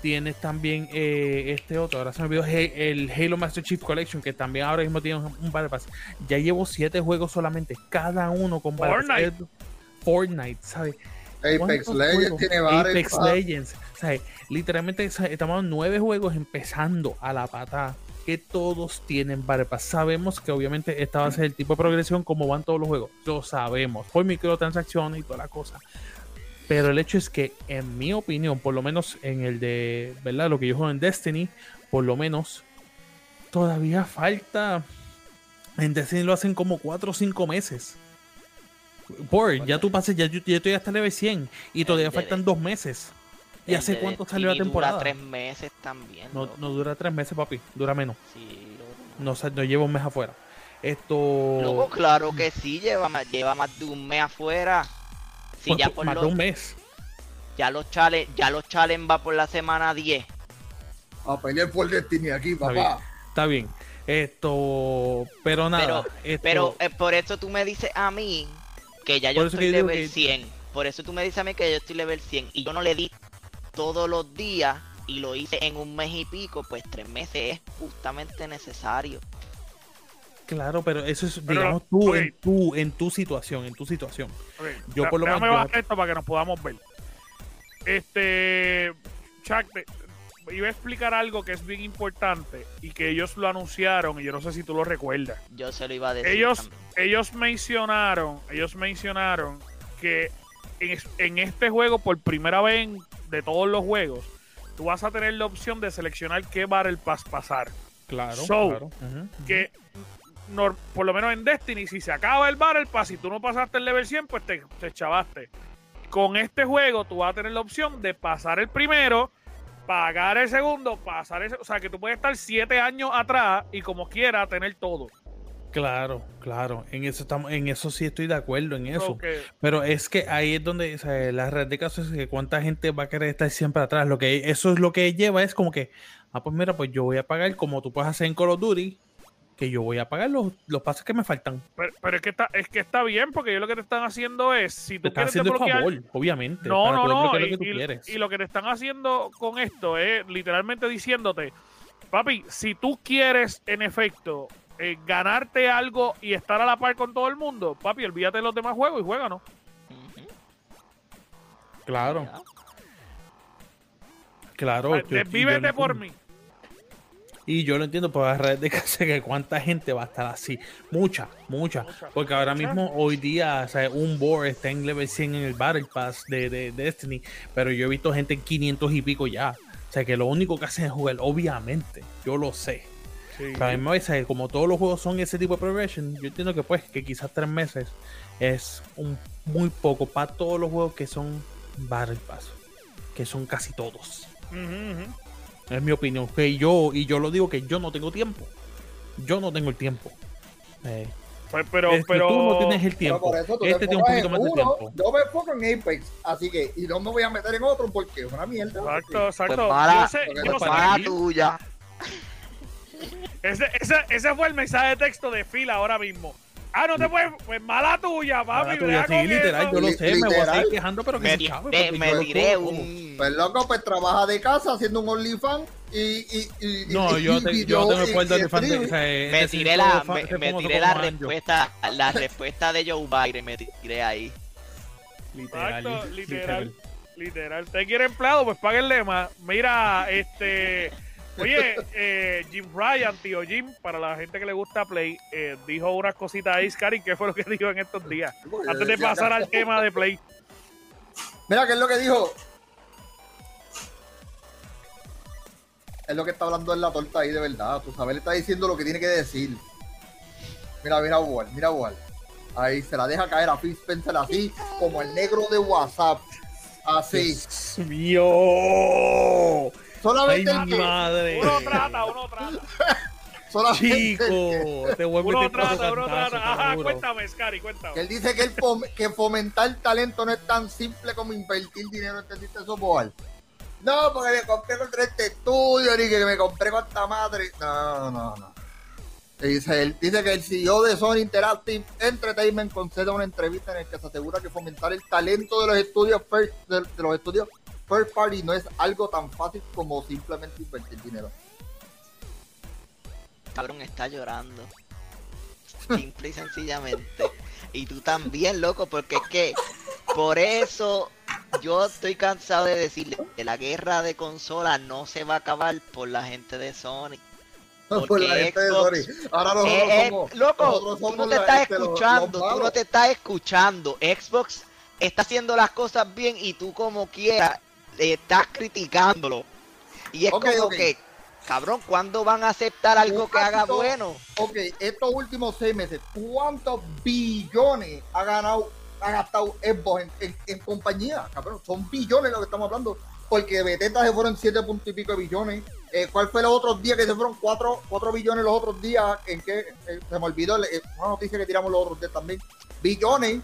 Speaker 2: Tienes también eh, este otro, ahora se me olvidó el Halo Master Chief Collection, que también ahora mismo tiene un, Battle Pass. Ya llevo siete juegos solamente, cada uno con Battle Pass.
Speaker 1: Fortnite.
Speaker 2: Fortnite, ¿sabes?
Speaker 3: Apex
Speaker 2: ¿Cuántos
Speaker 3: Legends
Speaker 2: juegos?
Speaker 3: tiene Battle
Speaker 2: Apex
Speaker 3: Pass.
Speaker 2: Legends. Sea, literalmente estamos en nueve juegos empezando a la pata. Que todos tienen Battle Pass. Sabemos que obviamente esta va a ser el tipo de progresión como van todos los juegos. Lo sabemos. Por microtransacciones y toda la cosa. Pero el hecho es que, en mi opinión, por lo menos en el de, ¿verdad? Lo que yo juego en Destiny, por lo menos, todavía falta. En Destiny lo hacen como 4 o 5 meses. Por, ya tú pases, ya ya estoy hasta level 100 y todavía faltan 2 meses. ¿Y hace cuánto salió la temporada?
Speaker 4: Dura tres meses también.
Speaker 2: No, no dura 3 meses, papi, dura menos.
Speaker 4: Sí, loco.
Speaker 2: No, no lleva un mes afuera. Esto.
Speaker 4: Loco, claro que sí, lleva lleva más de un mes afuera. Si
Speaker 2: pues,
Speaker 4: ya por
Speaker 2: más
Speaker 4: los,
Speaker 2: de un mes.
Speaker 4: ya los challenge, ya los challenge va por la semana 10.
Speaker 3: A pelear por Destiny aquí,
Speaker 2: Está bien.
Speaker 3: papá.
Speaker 2: Está bien. Esto. Pero nada.
Speaker 4: Pero,
Speaker 2: esto-
Speaker 4: pero eh, por eso tú me dices a mí que ya yo estoy
Speaker 2: que yo digo
Speaker 4: level
Speaker 2: que-
Speaker 4: 100. Por eso tú me dices a mí que yo estoy level 100 y yo no le di todos los días y lo hice en un mes y pico, pues tres meses es justamente necesario.
Speaker 2: Claro, pero eso es,
Speaker 1: Pero,
Speaker 2: digamos, tú, en tu, en tu situación, en tu situación. Yo por lo
Speaker 1: déjame
Speaker 2: menos-
Speaker 1: bajar esto para que nos podamos ver. Este. Chuck, te- iba a explicar algo que es bien importante y que ellos lo anunciaron y yo no sé si tú lo recuerdas.
Speaker 4: Yo se lo iba a decir.
Speaker 1: Ellos,
Speaker 4: también.
Speaker 1: ellos mencionaron, ellos mencionaron que en, es- en este juego, por primera vez en- de todos los juegos, tú vas a tener la opción de seleccionar qué Battle Pass pasar.
Speaker 2: Claro,
Speaker 1: So,
Speaker 2: claro.
Speaker 1: Que por lo menos en Destiny, si se acaba el Battle Pass y tú no pasaste el level 100, pues te, te chavaste. Con este juego, tú vas a tener la opción de pasar el primero, pagar el segundo, pasar ese. O sea, que tú puedes estar siete años atrás y como quiera tener todo.
Speaker 2: Claro, claro. En eso estamos, en eso sí estoy de acuerdo en eso. Pero es que ahí es donde o sea, la red de casos es que cuánta gente va a querer estar siempre atrás. Lo que eso es lo que lleva es como que, ah, pues mira, pues yo voy a pagar como tú puedes hacer en Call of Duty, que yo voy a pagar los, los pases que me faltan.
Speaker 1: Pero, pero es que está, es que está bien, porque ellos lo que te están haciendo es, si
Speaker 2: Te
Speaker 1: tú
Speaker 2: están
Speaker 1: quieres
Speaker 2: haciendo el
Speaker 1: desbloquear,
Speaker 2: favor, obviamente.
Speaker 1: No,
Speaker 2: para
Speaker 1: no, no. Y,
Speaker 2: lo que tú
Speaker 1: y-
Speaker 2: quieres.
Speaker 1: y lo que te están haciendo con esto es literalmente diciéndote, papi, si tú quieres en efecto eh, ganarte algo y estar a la par con todo el mundo, papi, olvídate de los demás juegos y juéganos.
Speaker 2: Claro, claro. yo- y yo
Speaker 1: Desvívete
Speaker 2: lo
Speaker 1: Ah, por mí.
Speaker 2: Y yo lo entiendo por la red de casa que cuánta gente va a estar así. Mucha, mucha. Porque ahora mismo, hoy día, o sea, un board está en level 100 en el Battle Pass de, de Destiny. Pero yo he visto gente en 500 y pico ya. O sea, que lo único que hacen es jugar, obviamente. Yo lo sé.
Speaker 1: Sí.
Speaker 2: Pero a eh, como todos los juegos son ese tipo de progression, yo entiendo que pues, que quizás tres meses es un muy poco para todos los juegos que son Battle Pass. Que son casi todos.
Speaker 1: Ujú, ujú.
Speaker 2: Es mi opinión. Que yo, y yo lo digo que yo no tengo tiempo. Yo no tengo el tiempo. Eh,
Speaker 1: Pues, pero,
Speaker 2: es que
Speaker 1: pero,
Speaker 2: tú no tienes el tiempo.
Speaker 3: por eso
Speaker 2: Este
Speaker 3: te
Speaker 2: tiene un poquito más de
Speaker 3: uno,
Speaker 2: tiempo.
Speaker 3: Yo me enfoco en Apex, así que, y no me voy a meter en otro porque es una mierda.
Speaker 1: Exacto, exacto.
Speaker 4: Pues
Speaker 1: yo sé, yo que-
Speaker 4: tuya.
Speaker 1: ese, ese, ese fue el mensaje de texto de fila ahora mismo. Ah, no te puedes, pues mala tuya, papi.
Speaker 2: Mala tuya,
Speaker 1: brega
Speaker 2: sí, literal,
Speaker 1: eso.
Speaker 2: yo lo sé, me voy a seguir quejando, pero que
Speaker 4: Me,
Speaker 2: se chave,
Speaker 4: me-
Speaker 2: ¿cómo?
Speaker 4: un.
Speaker 3: Pues loco, pues trabaja de casa haciendo un OnlyFans y, y, y,
Speaker 2: No,
Speaker 3: y-
Speaker 2: yo, te, yo tengo el de o sea,
Speaker 4: Me tiré la,
Speaker 2: de fa-
Speaker 4: me, me tiré la respuesta, la respuesta de Joe Biden, me tiré ahí.
Speaker 2: Literal,
Speaker 1: Exacto, literal.
Speaker 2: literal.
Speaker 1: Literal. ¿Usted quiere empleado? Pues páguenle más. Mira, este. Oye, eh, Jim Ryan, tío Jim, para la gente que le gusta Play, eh, dijo unas cositas ahí, Scary, ¿qué fue lo que dijo en estos días? Antes de pasar al tema de Play.
Speaker 3: Mira, ¿qué es lo que dijo? Es lo que está hablando en la torta ahí de verdad. Tú sabes, le está diciendo lo que tiene que decir. Mira, mira, Wall, mira, Wall. Ahí se la deja caer a Phil Spencer así, como el negro de WhatsApp. Así.
Speaker 2: Dios mío. Ay,
Speaker 3: Solamente el que.
Speaker 2: madre.
Speaker 1: Uno trata, uno trata.
Speaker 3: Solamente que-
Speaker 2: Chico, te vuelvo
Speaker 1: Uno trata, uno trata. Ajá,
Speaker 2: seguro.
Speaker 1: cuéntame, Scary, cuéntame.
Speaker 3: que él dice que, el fom- que fomentar talento no es tan simple como invertir dinero. ¿Entendiste eso, Boal? No, porque me compré contra este estudio, ni que me compré con esta madre. No, no, no. Dice, él, dice que el CEO de Sony Interactive Entertainment concede una entrevista en el que se asegura que fomentar el talento de los estudios first, de, de los estudios first party no es algo tan fácil como simplemente invertir dinero.
Speaker 4: Cabrón está llorando. Simple y sencillamente. Y tú también, loco, porque es que por eso yo estoy cansado de decirle que la guerra de consolas no se va a acabar por la gente de Sony.
Speaker 3: Por
Speaker 4: Porque
Speaker 3: la gente de Sony. Ahora nosotros
Speaker 4: Eh, eh,
Speaker 3: somos.
Speaker 4: loco,
Speaker 3: nosotros
Speaker 4: tú no te estás escuchando,
Speaker 3: los
Speaker 4: tú no te estás escuchando. Xbox está haciendo las cosas bien y tú como quieras estás criticándolo. Y es
Speaker 3: Ok,
Speaker 4: como que, cabrón, ¿cuándo van a aceptar algo que haga
Speaker 3: ¿Cuánto-
Speaker 4: bueno?
Speaker 3: Ok, estos últimos seis meses, ¿cuántos billones ha ganado, ha gastado Xbox en, en, en compañía? Cabrón, son billones lo que estamos hablando. Porque Bethesda se fueron siete puntos y pico de billones. Eh, ¿Cuál fue los otros días que se fueron cuatro, cuatro billones los otros días? ¿En qué? Eh, se me olvidó eh, una noticia que tiramos los otros días también. Billones.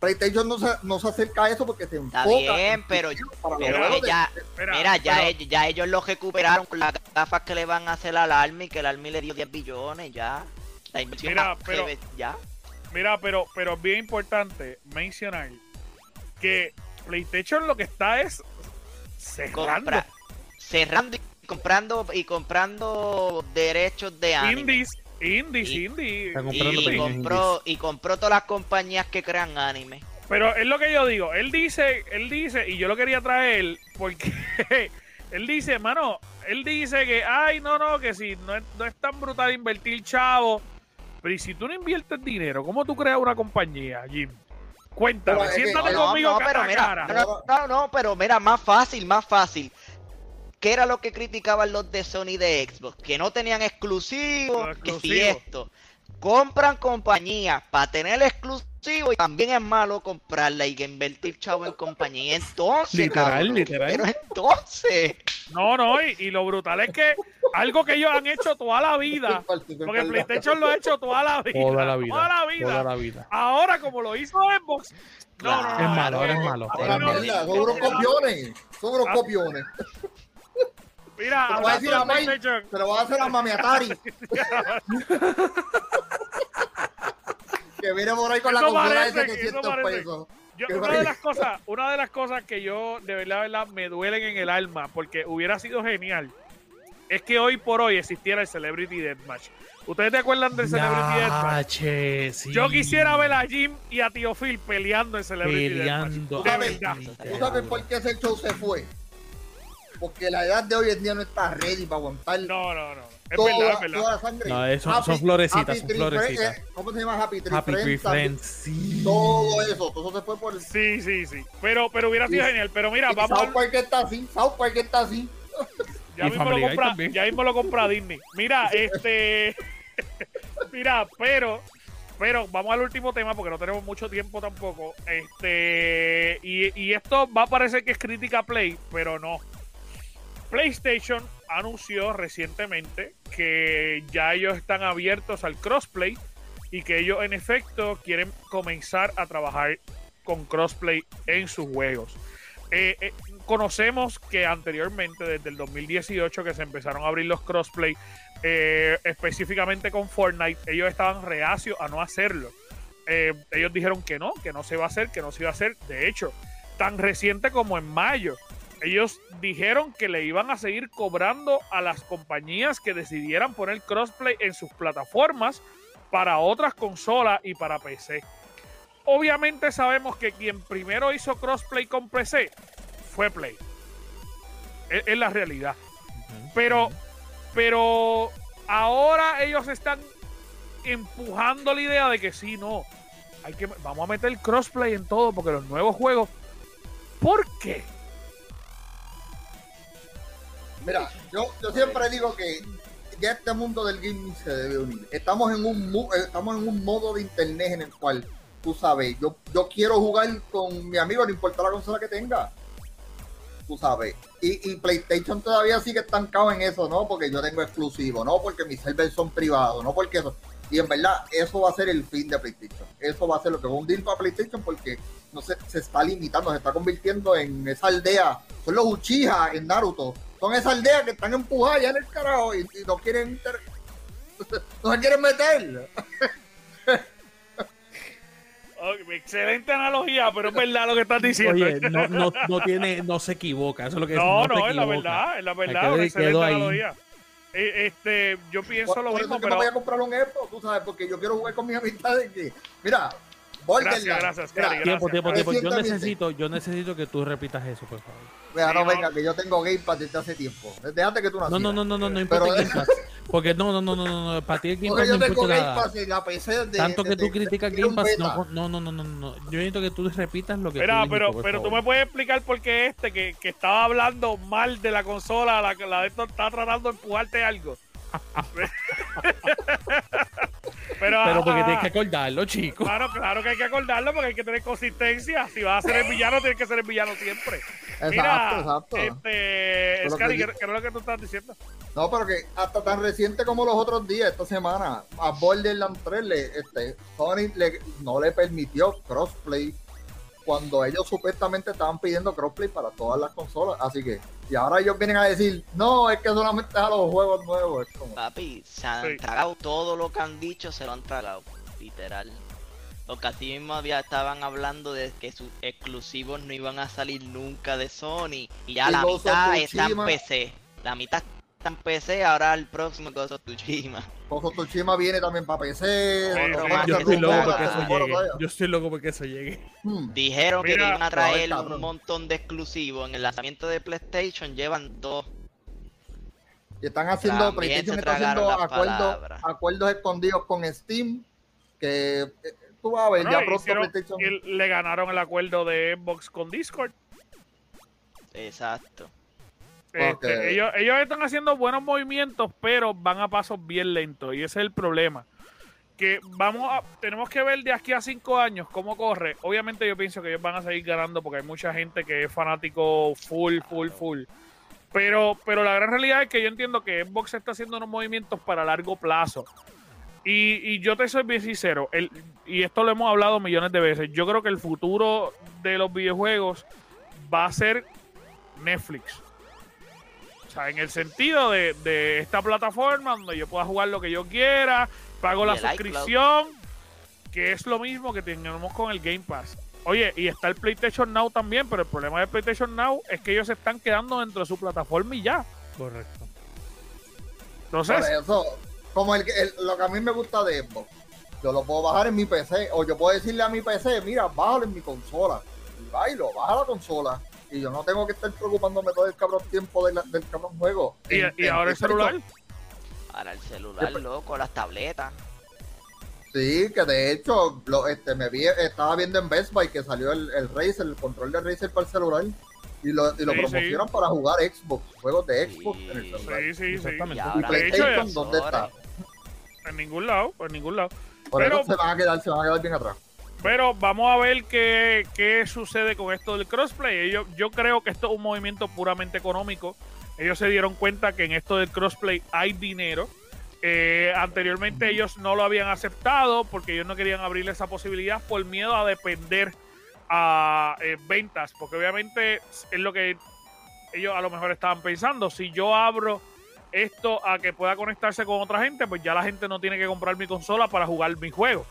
Speaker 3: PlayStation no se, no se acerca a eso porque se
Speaker 4: Está
Speaker 3: enfoca
Speaker 4: bien,
Speaker 3: en-
Speaker 4: pero,
Speaker 3: los de-
Speaker 4: ya,
Speaker 1: Espera,
Speaker 4: mira, ya,
Speaker 1: pero-
Speaker 4: ellos, ya ellos lo recuperaron con las gafas que le van a hacer al Army, que el Army le dio 10 billones, ya. La inversión
Speaker 1: Mira, pero-
Speaker 4: ve- ya.
Speaker 1: Mira, pero, pero es bien importante mencionar que PlayStation lo que está es cerrando.
Speaker 4: Compra, cerrando y comprando y comprando derechos de anime.
Speaker 1: Indies, indies,
Speaker 4: Y-
Speaker 1: indies.
Speaker 2: Está comprando
Speaker 4: y compró y compró todas las compañías que crean anime.
Speaker 1: Pero es lo que yo digo. Él dice, él dice, y yo lo quería traer porque él dice, hermano, él dice que, ay, no, no, que si no es, no es tan brutal invertir chavo. Pero y si tú no inviertes dinero, ¿cómo tú creas una compañía, Jim? Cuéntame,
Speaker 3: que-
Speaker 1: siéntate
Speaker 3: no,
Speaker 1: conmigo
Speaker 4: no,
Speaker 1: cara
Speaker 4: pero mira,
Speaker 1: cara.
Speaker 4: no, no, no, pero mira, más fácil, más fácil. ¿Qué era lo que criticaban los de Sony de Xbox? Que no tenían exclusivos,
Speaker 1: Los
Speaker 4: que si esto. Compran compañías para tener exclusivo y también es malo comprarla y que invertir chavo en compañía. Entonces,
Speaker 2: Literal,
Speaker 4: cabrón,
Speaker 2: literal.
Speaker 4: Pero entonces,
Speaker 1: No, no, y, y lo brutal es que algo que ellos han hecho toda la vida, porque PlayStation lo ha hecho toda la vida.
Speaker 2: Toda la vida.
Speaker 1: Toda la vida.
Speaker 2: Toda la vida.
Speaker 1: Ahora, como lo hizo Xbox, no, no.
Speaker 2: Es malo, ahora es malo.
Speaker 1: ahora no.
Speaker 3: mierda, son unos copiones. Son unos
Speaker 1: Ah.
Speaker 3: copiones.
Speaker 1: Mira,
Speaker 3: Te lo voy a decir a
Speaker 1: de PlayStation,
Speaker 3: se lo voy a hacer a Mami Atari. que viene por ahí con la
Speaker 1: Eso
Speaker 3: consola de
Speaker 1: parece,
Speaker 3: 700
Speaker 1: eso parece.
Speaker 3: pesos.
Speaker 1: Yo- una de las cosas, una de las cosas que yo de verdad, verdad me duelen en el alma, porque hubiera sido genial, es que hoy por hoy existiera el Celebrity Deathmatch. ¿Ustedes te acuerdan del Celebrity Deathmatch?
Speaker 2: Sí.
Speaker 1: Yo quisiera ver a Jim y a Tío Phil peleando en Celebrity
Speaker 2: Peleando.
Speaker 1: Deathmatch.
Speaker 3: ¿Tú
Speaker 1: De
Speaker 3: sabes, ¿Tú sabes por qué ese show se fue? Porque la edad de hoy en día no está ready para aguantar
Speaker 1: No, no, no. Es
Speaker 3: toda,
Speaker 1: verdad, es verdad.
Speaker 3: toda la sangre.
Speaker 2: No, eso- son florecitas, son florecitas.
Speaker 3: Eh, ¿Cómo se llama Happy Tree
Speaker 2: Happy Tree
Speaker 3: Friends?
Speaker 2: Friends, sí.
Speaker 3: Todo eso, todo se fue por el...
Speaker 1: Sí, sí, sí. Pero, pero hubiera sido
Speaker 3: Y-
Speaker 1: genial. Pero mira,
Speaker 3: y
Speaker 1: vamos
Speaker 3: South Park está así, South Park está así.
Speaker 1: ya
Speaker 2: Y
Speaker 1: mismo lo compra, ya mismo lo compra Disney. Mira, este, mira, pero, pero vamos al último tema porque no tenemos mucho tiempo tampoco. Este, y, y esto va a parecer que es crítica a Play, pero no. PlayStation anunció recientemente que ya ellos están abiertos al crossplay y que ellos en efecto quieren comenzar a trabajar con crossplay en sus juegos. Eh, eh, conocemos que anteriormente, desde el 2018, que se empezaron a abrir los crossplay, eh, específicamente con Fortnite, ellos estaban reacios a no hacerlo. Ellos dijeron que no, que no se iba a hacer, que no se iba a hacer. De hecho, tan reciente como en mayo, ellos dijeron que le iban a seguir cobrando a las compañías que decidieran poner crossplay en sus plataformas para otras consolas y para PC. Obviamente sabemos que quien primero hizo crossplay con PC fue Play. Es, es la realidad. Pero, pero ahora ellos están empujando la idea de que sí, no. Hay que, vamos a meter crossplay en todo porque los nuevos juegos. ¿Por qué?
Speaker 3: Mira, yo, siempre digo que ya este mundo del gaming se debe unir. Estamos en un eh, estamos en un modo de internet en el cual tú sabes, yo, yo quiero jugar con mi amigo, no importa la consola que tenga. Tú sabes. Y, y PlayStation todavía sigue estancado en eso, ¿no? Porque yo tengo exclusivo, no porque mis servers son privados, no porque eso. Y en verdad, eso va a ser el fin de PlayStation. Eso va a ser lo que va a hundir para PlayStation porque no se, se está limitando, se está convirtiendo en esa aldea. Son los Uchiha en Naruto. Son esas aldeas que están empujadas ya en el carajo y, y no quieren inter- no se quieren meter.
Speaker 1: Ok, excelente analogía, pero es verdad lo que estás diciendo.
Speaker 2: Oye, no, no, no tiene, no se equivoca. Eso es lo que
Speaker 1: no,
Speaker 2: se
Speaker 1: no, es la verdad, es la verdad, una excelente
Speaker 2: quedó ahí.
Speaker 1: analogía. Eh, Este, yo pienso
Speaker 3: Por,
Speaker 1: lo
Speaker 3: por
Speaker 1: mismo,
Speaker 3: eso es que
Speaker 1: pero
Speaker 3: me voy a comprar un Xbox, tú sabes, porque yo quiero jugar con mis amistades que, mira, Borderlands.
Speaker 1: Gracias, gracias, Cari,
Speaker 2: Tiempo,
Speaker 1: gracias.
Speaker 2: tiempo, tiempo. Yo
Speaker 3: Recientemente-
Speaker 2: necesito, yo necesito que tú repitas eso, por favor.
Speaker 3: Mira,
Speaker 1: Sí,
Speaker 3: no,
Speaker 1: no.
Speaker 3: venga, que yo tengo Game Pass desde hace tiempo. Desde antes que tú
Speaker 2: No, no, no, no, no, no
Speaker 3: Pero-
Speaker 2: importa Game Pass. Porque no, no, no, no, no, no, para ti el Game
Speaker 3: Porque
Speaker 2: Pass
Speaker 3: yo
Speaker 2: no
Speaker 3: tengo
Speaker 2: importa
Speaker 3: Game
Speaker 2: nada.
Speaker 3: Pass en la PC de,
Speaker 2: Tanto que tú criticas
Speaker 3: desde
Speaker 2: Game
Speaker 3: un
Speaker 2: Pass,
Speaker 3: beta.
Speaker 2: no, no, no, no, no, no. Yo necesito que tú repitas lo que
Speaker 1: Mira,
Speaker 2: tú
Speaker 1: pero, pero tú me puedes explicar por qué este que, que estaba hablando mal de la consola, la, la de esto está tratando de empujarte algo. pero,
Speaker 2: Pero porque
Speaker 1: ah,
Speaker 2: tienes que acordarlo, chico.
Speaker 1: Claro, claro que hay que acordarlo porque hay que tener consistencia. Si vas a ser el villano, tienes que ser el villano siempre.
Speaker 3: Exacto,
Speaker 1: Mira,
Speaker 3: exacto.
Speaker 1: este, Scary,
Speaker 3: que
Speaker 1: ¿qué, es lo que tú estás diciendo?
Speaker 3: No, pero que hasta tan reciente como los otros días, esta semana, a Borderlands 3, le, este, Sony le- no le permitió crossplay cuando ellos supuestamente estaban pidiendo crossplay para todas las consolas. Así que, y ahora ellos vienen a decir, no, es que solamente es a los juegos nuevos. Es como,
Speaker 4: Papi, se han
Speaker 1: Sí.
Speaker 4: tragado todo lo que han dicho, se lo han tragado, literal. Porque así mismo había, estaban hablando de que sus exclusivos no iban a salir nunca de Sony. Y ya
Speaker 3: Y
Speaker 4: la mitad está en. PC. La mitad está en PC, ahora el próximo Ghost of Tsushima.
Speaker 3: Ghost of Tsushima viene también para PC.
Speaker 1: Sí, sí,
Speaker 2: Yo estoy loco porque eso llegue. Yo estoy loco porque eso llegue.
Speaker 3: Hmm.
Speaker 4: Dijeron que iban a traer un montón de exclusivos. En el lanzamiento de PlayStation llevan dos.
Speaker 3: Y están haciendo,
Speaker 4: También
Speaker 3: PlayStation está haciendo acuerdos, acuerdos escondidos con Steam, que eh, tú vas a ver,
Speaker 1: Bueno,
Speaker 3: ya pronto
Speaker 1: hicieron-
Speaker 3: PlayStation...
Speaker 1: y le ganaron el acuerdo de Xbox con Discord.
Speaker 4: Exacto.
Speaker 1: Este, ellos, ellos están haciendo buenos movimientos, pero van a pasos bien lentos. Y ese es el problema. Que vamos a, tenemos que ver de aquí a cinco años cómo corre. Obviamente yo pienso que ellos van a seguir ganando porque hay mucha gente que es fanático full, full, full. Pero, pero la gran realidad es que yo entiendo que Xbox está haciendo unos movimientos para largo plazo. Y, y yo te soy bien sincero, el, y esto lo hemos hablado millones de veces, yo creo que el futuro de los videojuegos va a ser Netflix. O sea, en el sentido de, de esta plataforma donde yo pueda jugar lo que yo quiera, pago
Speaker 4: Y
Speaker 1: la
Speaker 4: iCloud.
Speaker 1: suscripción, que es lo mismo que tenemos con el Game Pass. Oye, y está el PlayStation Now también, pero el problema del PlayStation Now es que ellos se están quedando dentro de su plataforma y ya.
Speaker 2: Correcto.
Speaker 3: Por
Speaker 1: Entonces,
Speaker 3: eso, como el, el- lo que a mí me gusta de Xbox, yo lo puedo bajar en mi PC, o yo puedo decirle a mi PC, mira, bájalo en mi consola, y bailo, baja la consola, y yo no tengo que estar preocupándome todo el cabrón tiempo de la- del cabrón juego.
Speaker 1: y,
Speaker 3: En-
Speaker 1: y
Speaker 3: en
Speaker 1: ahora el celular.
Speaker 4: Para el celular, loco, las tabletas.
Speaker 3: Sí, que de hecho, lo, este, me vi, estaba viendo en Best Buy que salió el, el Razer, el control de Razer para el celular, y lo, y lo
Speaker 1: Sí,
Speaker 3: promocionan para jugar Xbox, juegos de Xbox en el celular.
Speaker 1: Sí, sí, sí.
Speaker 2: Exactamente.
Speaker 4: Y
Speaker 3: Y
Speaker 4: ahora
Speaker 3: PlayStation, ¿dónde está?
Speaker 1: En ningún lado, en ningún lado.
Speaker 3: Por
Speaker 1: Pero-
Speaker 3: eso se van a quedar, se van a quedar bien atrás.
Speaker 1: Pero vamos a ver qué, qué sucede con esto del crossplay. Ellos, yo creo que esto es un movimiento puramente económico. Ellos se dieron cuenta que en esto del crossplay hay dinero. Eh, anteriormente ellos no lo habían aceptado porque ellos no querían abrirle esa posibilidad por miedo a depender a eh, ventas. Porque obviamente es lo que ellos a lo mejor estaban pensando. Si yo abro esto a que pueda conectarse con otra gente, pues ya la gente no tiene que comprar mi consola para jugar mi juego.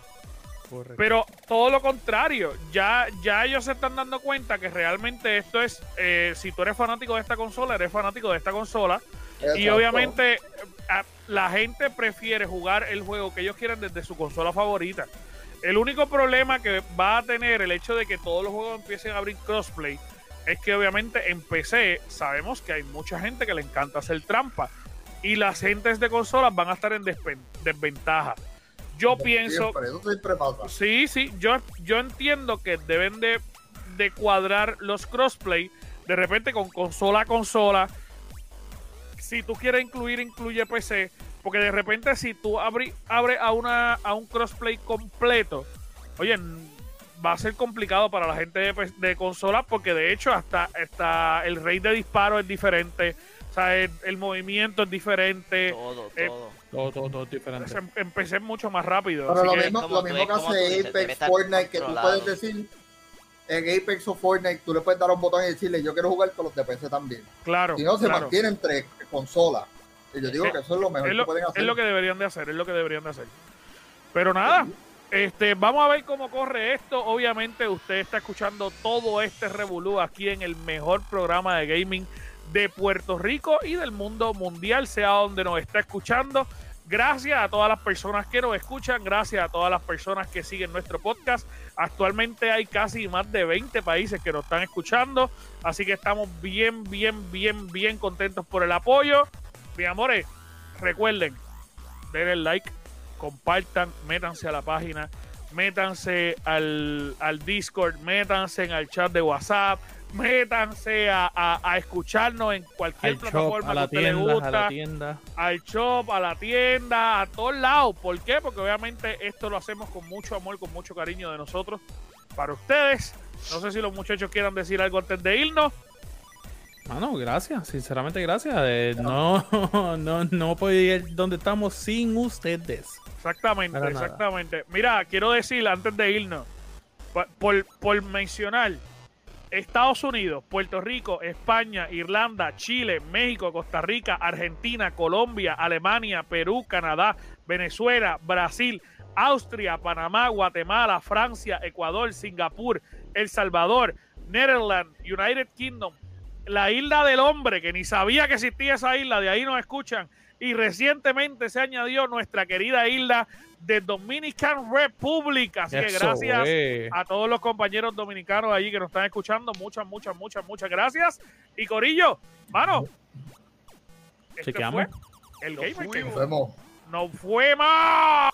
Speaker 2: Correcto.
Speaker 1: Pero todo lo contrario, ya, ya ellos se están dando cuenta que realmente esto es, eh, si tú eres fanático de esta consola, eres fanático de esta consola. Y obviamente eh, a- la gente prefiere jugar el juego que ellos quieren desde su consola favorita. El único problema que va a tener el hecho de que todos los juegos empiecen a abrir crossplay es que obviamente en PC sabemos que hay mucha gente que le encanta hacer trampa y las gentes de consolas van a estar en desventaja. Yo pienso,
Speaker 3: Siempre, eso siempre pasa.
Speaker 1: Sí, sí, yo, yo entiendo que deben de, de cuadrar los crossplay de repente con consola a consola. Si tú quieres incluir, incluye PC. Porque de repente si tú abres abre a, una, a un crossplay completo, oye, va a ser complicado para la gente de, de consola porque de hecho hasta, hasta el rate de disparo es diferente. El, el movimiento es diferente.
Speaker 4: Todo,
Speaker 1: Eh,
Speaker 4: todo.
Speaker 2: Todo, todo, todo es diferente.
Speaker 1: Em- Empecé mucho más rápido.
Speaker 3: Pero lo
Speaker 1: que-
Speaker 3: mismo, lo mismo que hace Apex, Fortnite, que tú puedes decir, en Apex o Fortnite, tú le puedes dar un botón y decirle, yo quiero jugar con los de PC también.
Speaker 1: claro.
Speaker 3: Si no, se
Speaker 1: claro.
Speaker 3: mantiene entre consolas. Y yo digo que eso es lo mejor
Speaker 1: es
Speaker 3: que pueden hacer.
Speaker 1: es lo que deberían de hacer, es lo que deberían de hacer. Pero nada, este, vamos a ver cómo corre esto. Obviamente usted está escuchando todo este revolú aquí en el mejor programa de gaming de Puerto Rico y del mundo mundial, sea donde nos está escuchando. Gracias a todas las personas que nos escuchan, gracias a todas las personas que siguen nuestro podcast. Actualmente hay casi más de 20 países que nos están escuchando, así que estamos bien, bien, bien, bien contentos por el apoyo. Mi amores, recuerden, denle like, compartan, métanse a la página, métanse al, al Discord, métanse al chat de WhatsApp, métanse a, a- a escucharnos en cualquier
Speaker 2: Al shop,
Speaker 1: plataforma
Speaker 2: a la
Speaker 1: que a usted le
Speaker 2: a
Speaker 1: gusta
Speaker 2: la tienda.
Speaker 1: al shop, a la tienda, a todos lados. ¿Por qué? Porque obviamente esto lo hacemos con mucho amor, con mucho cariño de nosotros para ustedes. No sé si los muchachos quieran decir algo antes de irnos.
Speaker 2: Mano, gracias, sinceramente gracias. Eh, no, no, no podía ir donde estamos sin ustedes.
Speaker 1: Exactamente, exactamente. Mira, quiero decir antes de irnos, por, por mencionar, Estados Unidos, Puerto Rico, España, Irlanda, Chile, México, Costa Rica, Argentina, Colombia, Alemania, Perú, Canadá, Venezuela, Brasil, Austria, Panamá, Guatemala, Francia, Ecuador, Singapur, El Salvador, Netherlands, United Kingdom, la isla del hombre, que ni sabía que existía esa isla, de ahí nos escuchan. Y recientemente se añadió nuestra querida isla de Dominican Republic. Así que gracias a todos los compañeros dominicanos allí que nos están escuchando. Muchas, muchas, muchas, muchas gracias. Y Corillo, mano. Este
Speaker 2: Chequeamos.
Speaker 1: El Gamer que
Speaker 3: nos,
Speaker 1: nos fue más.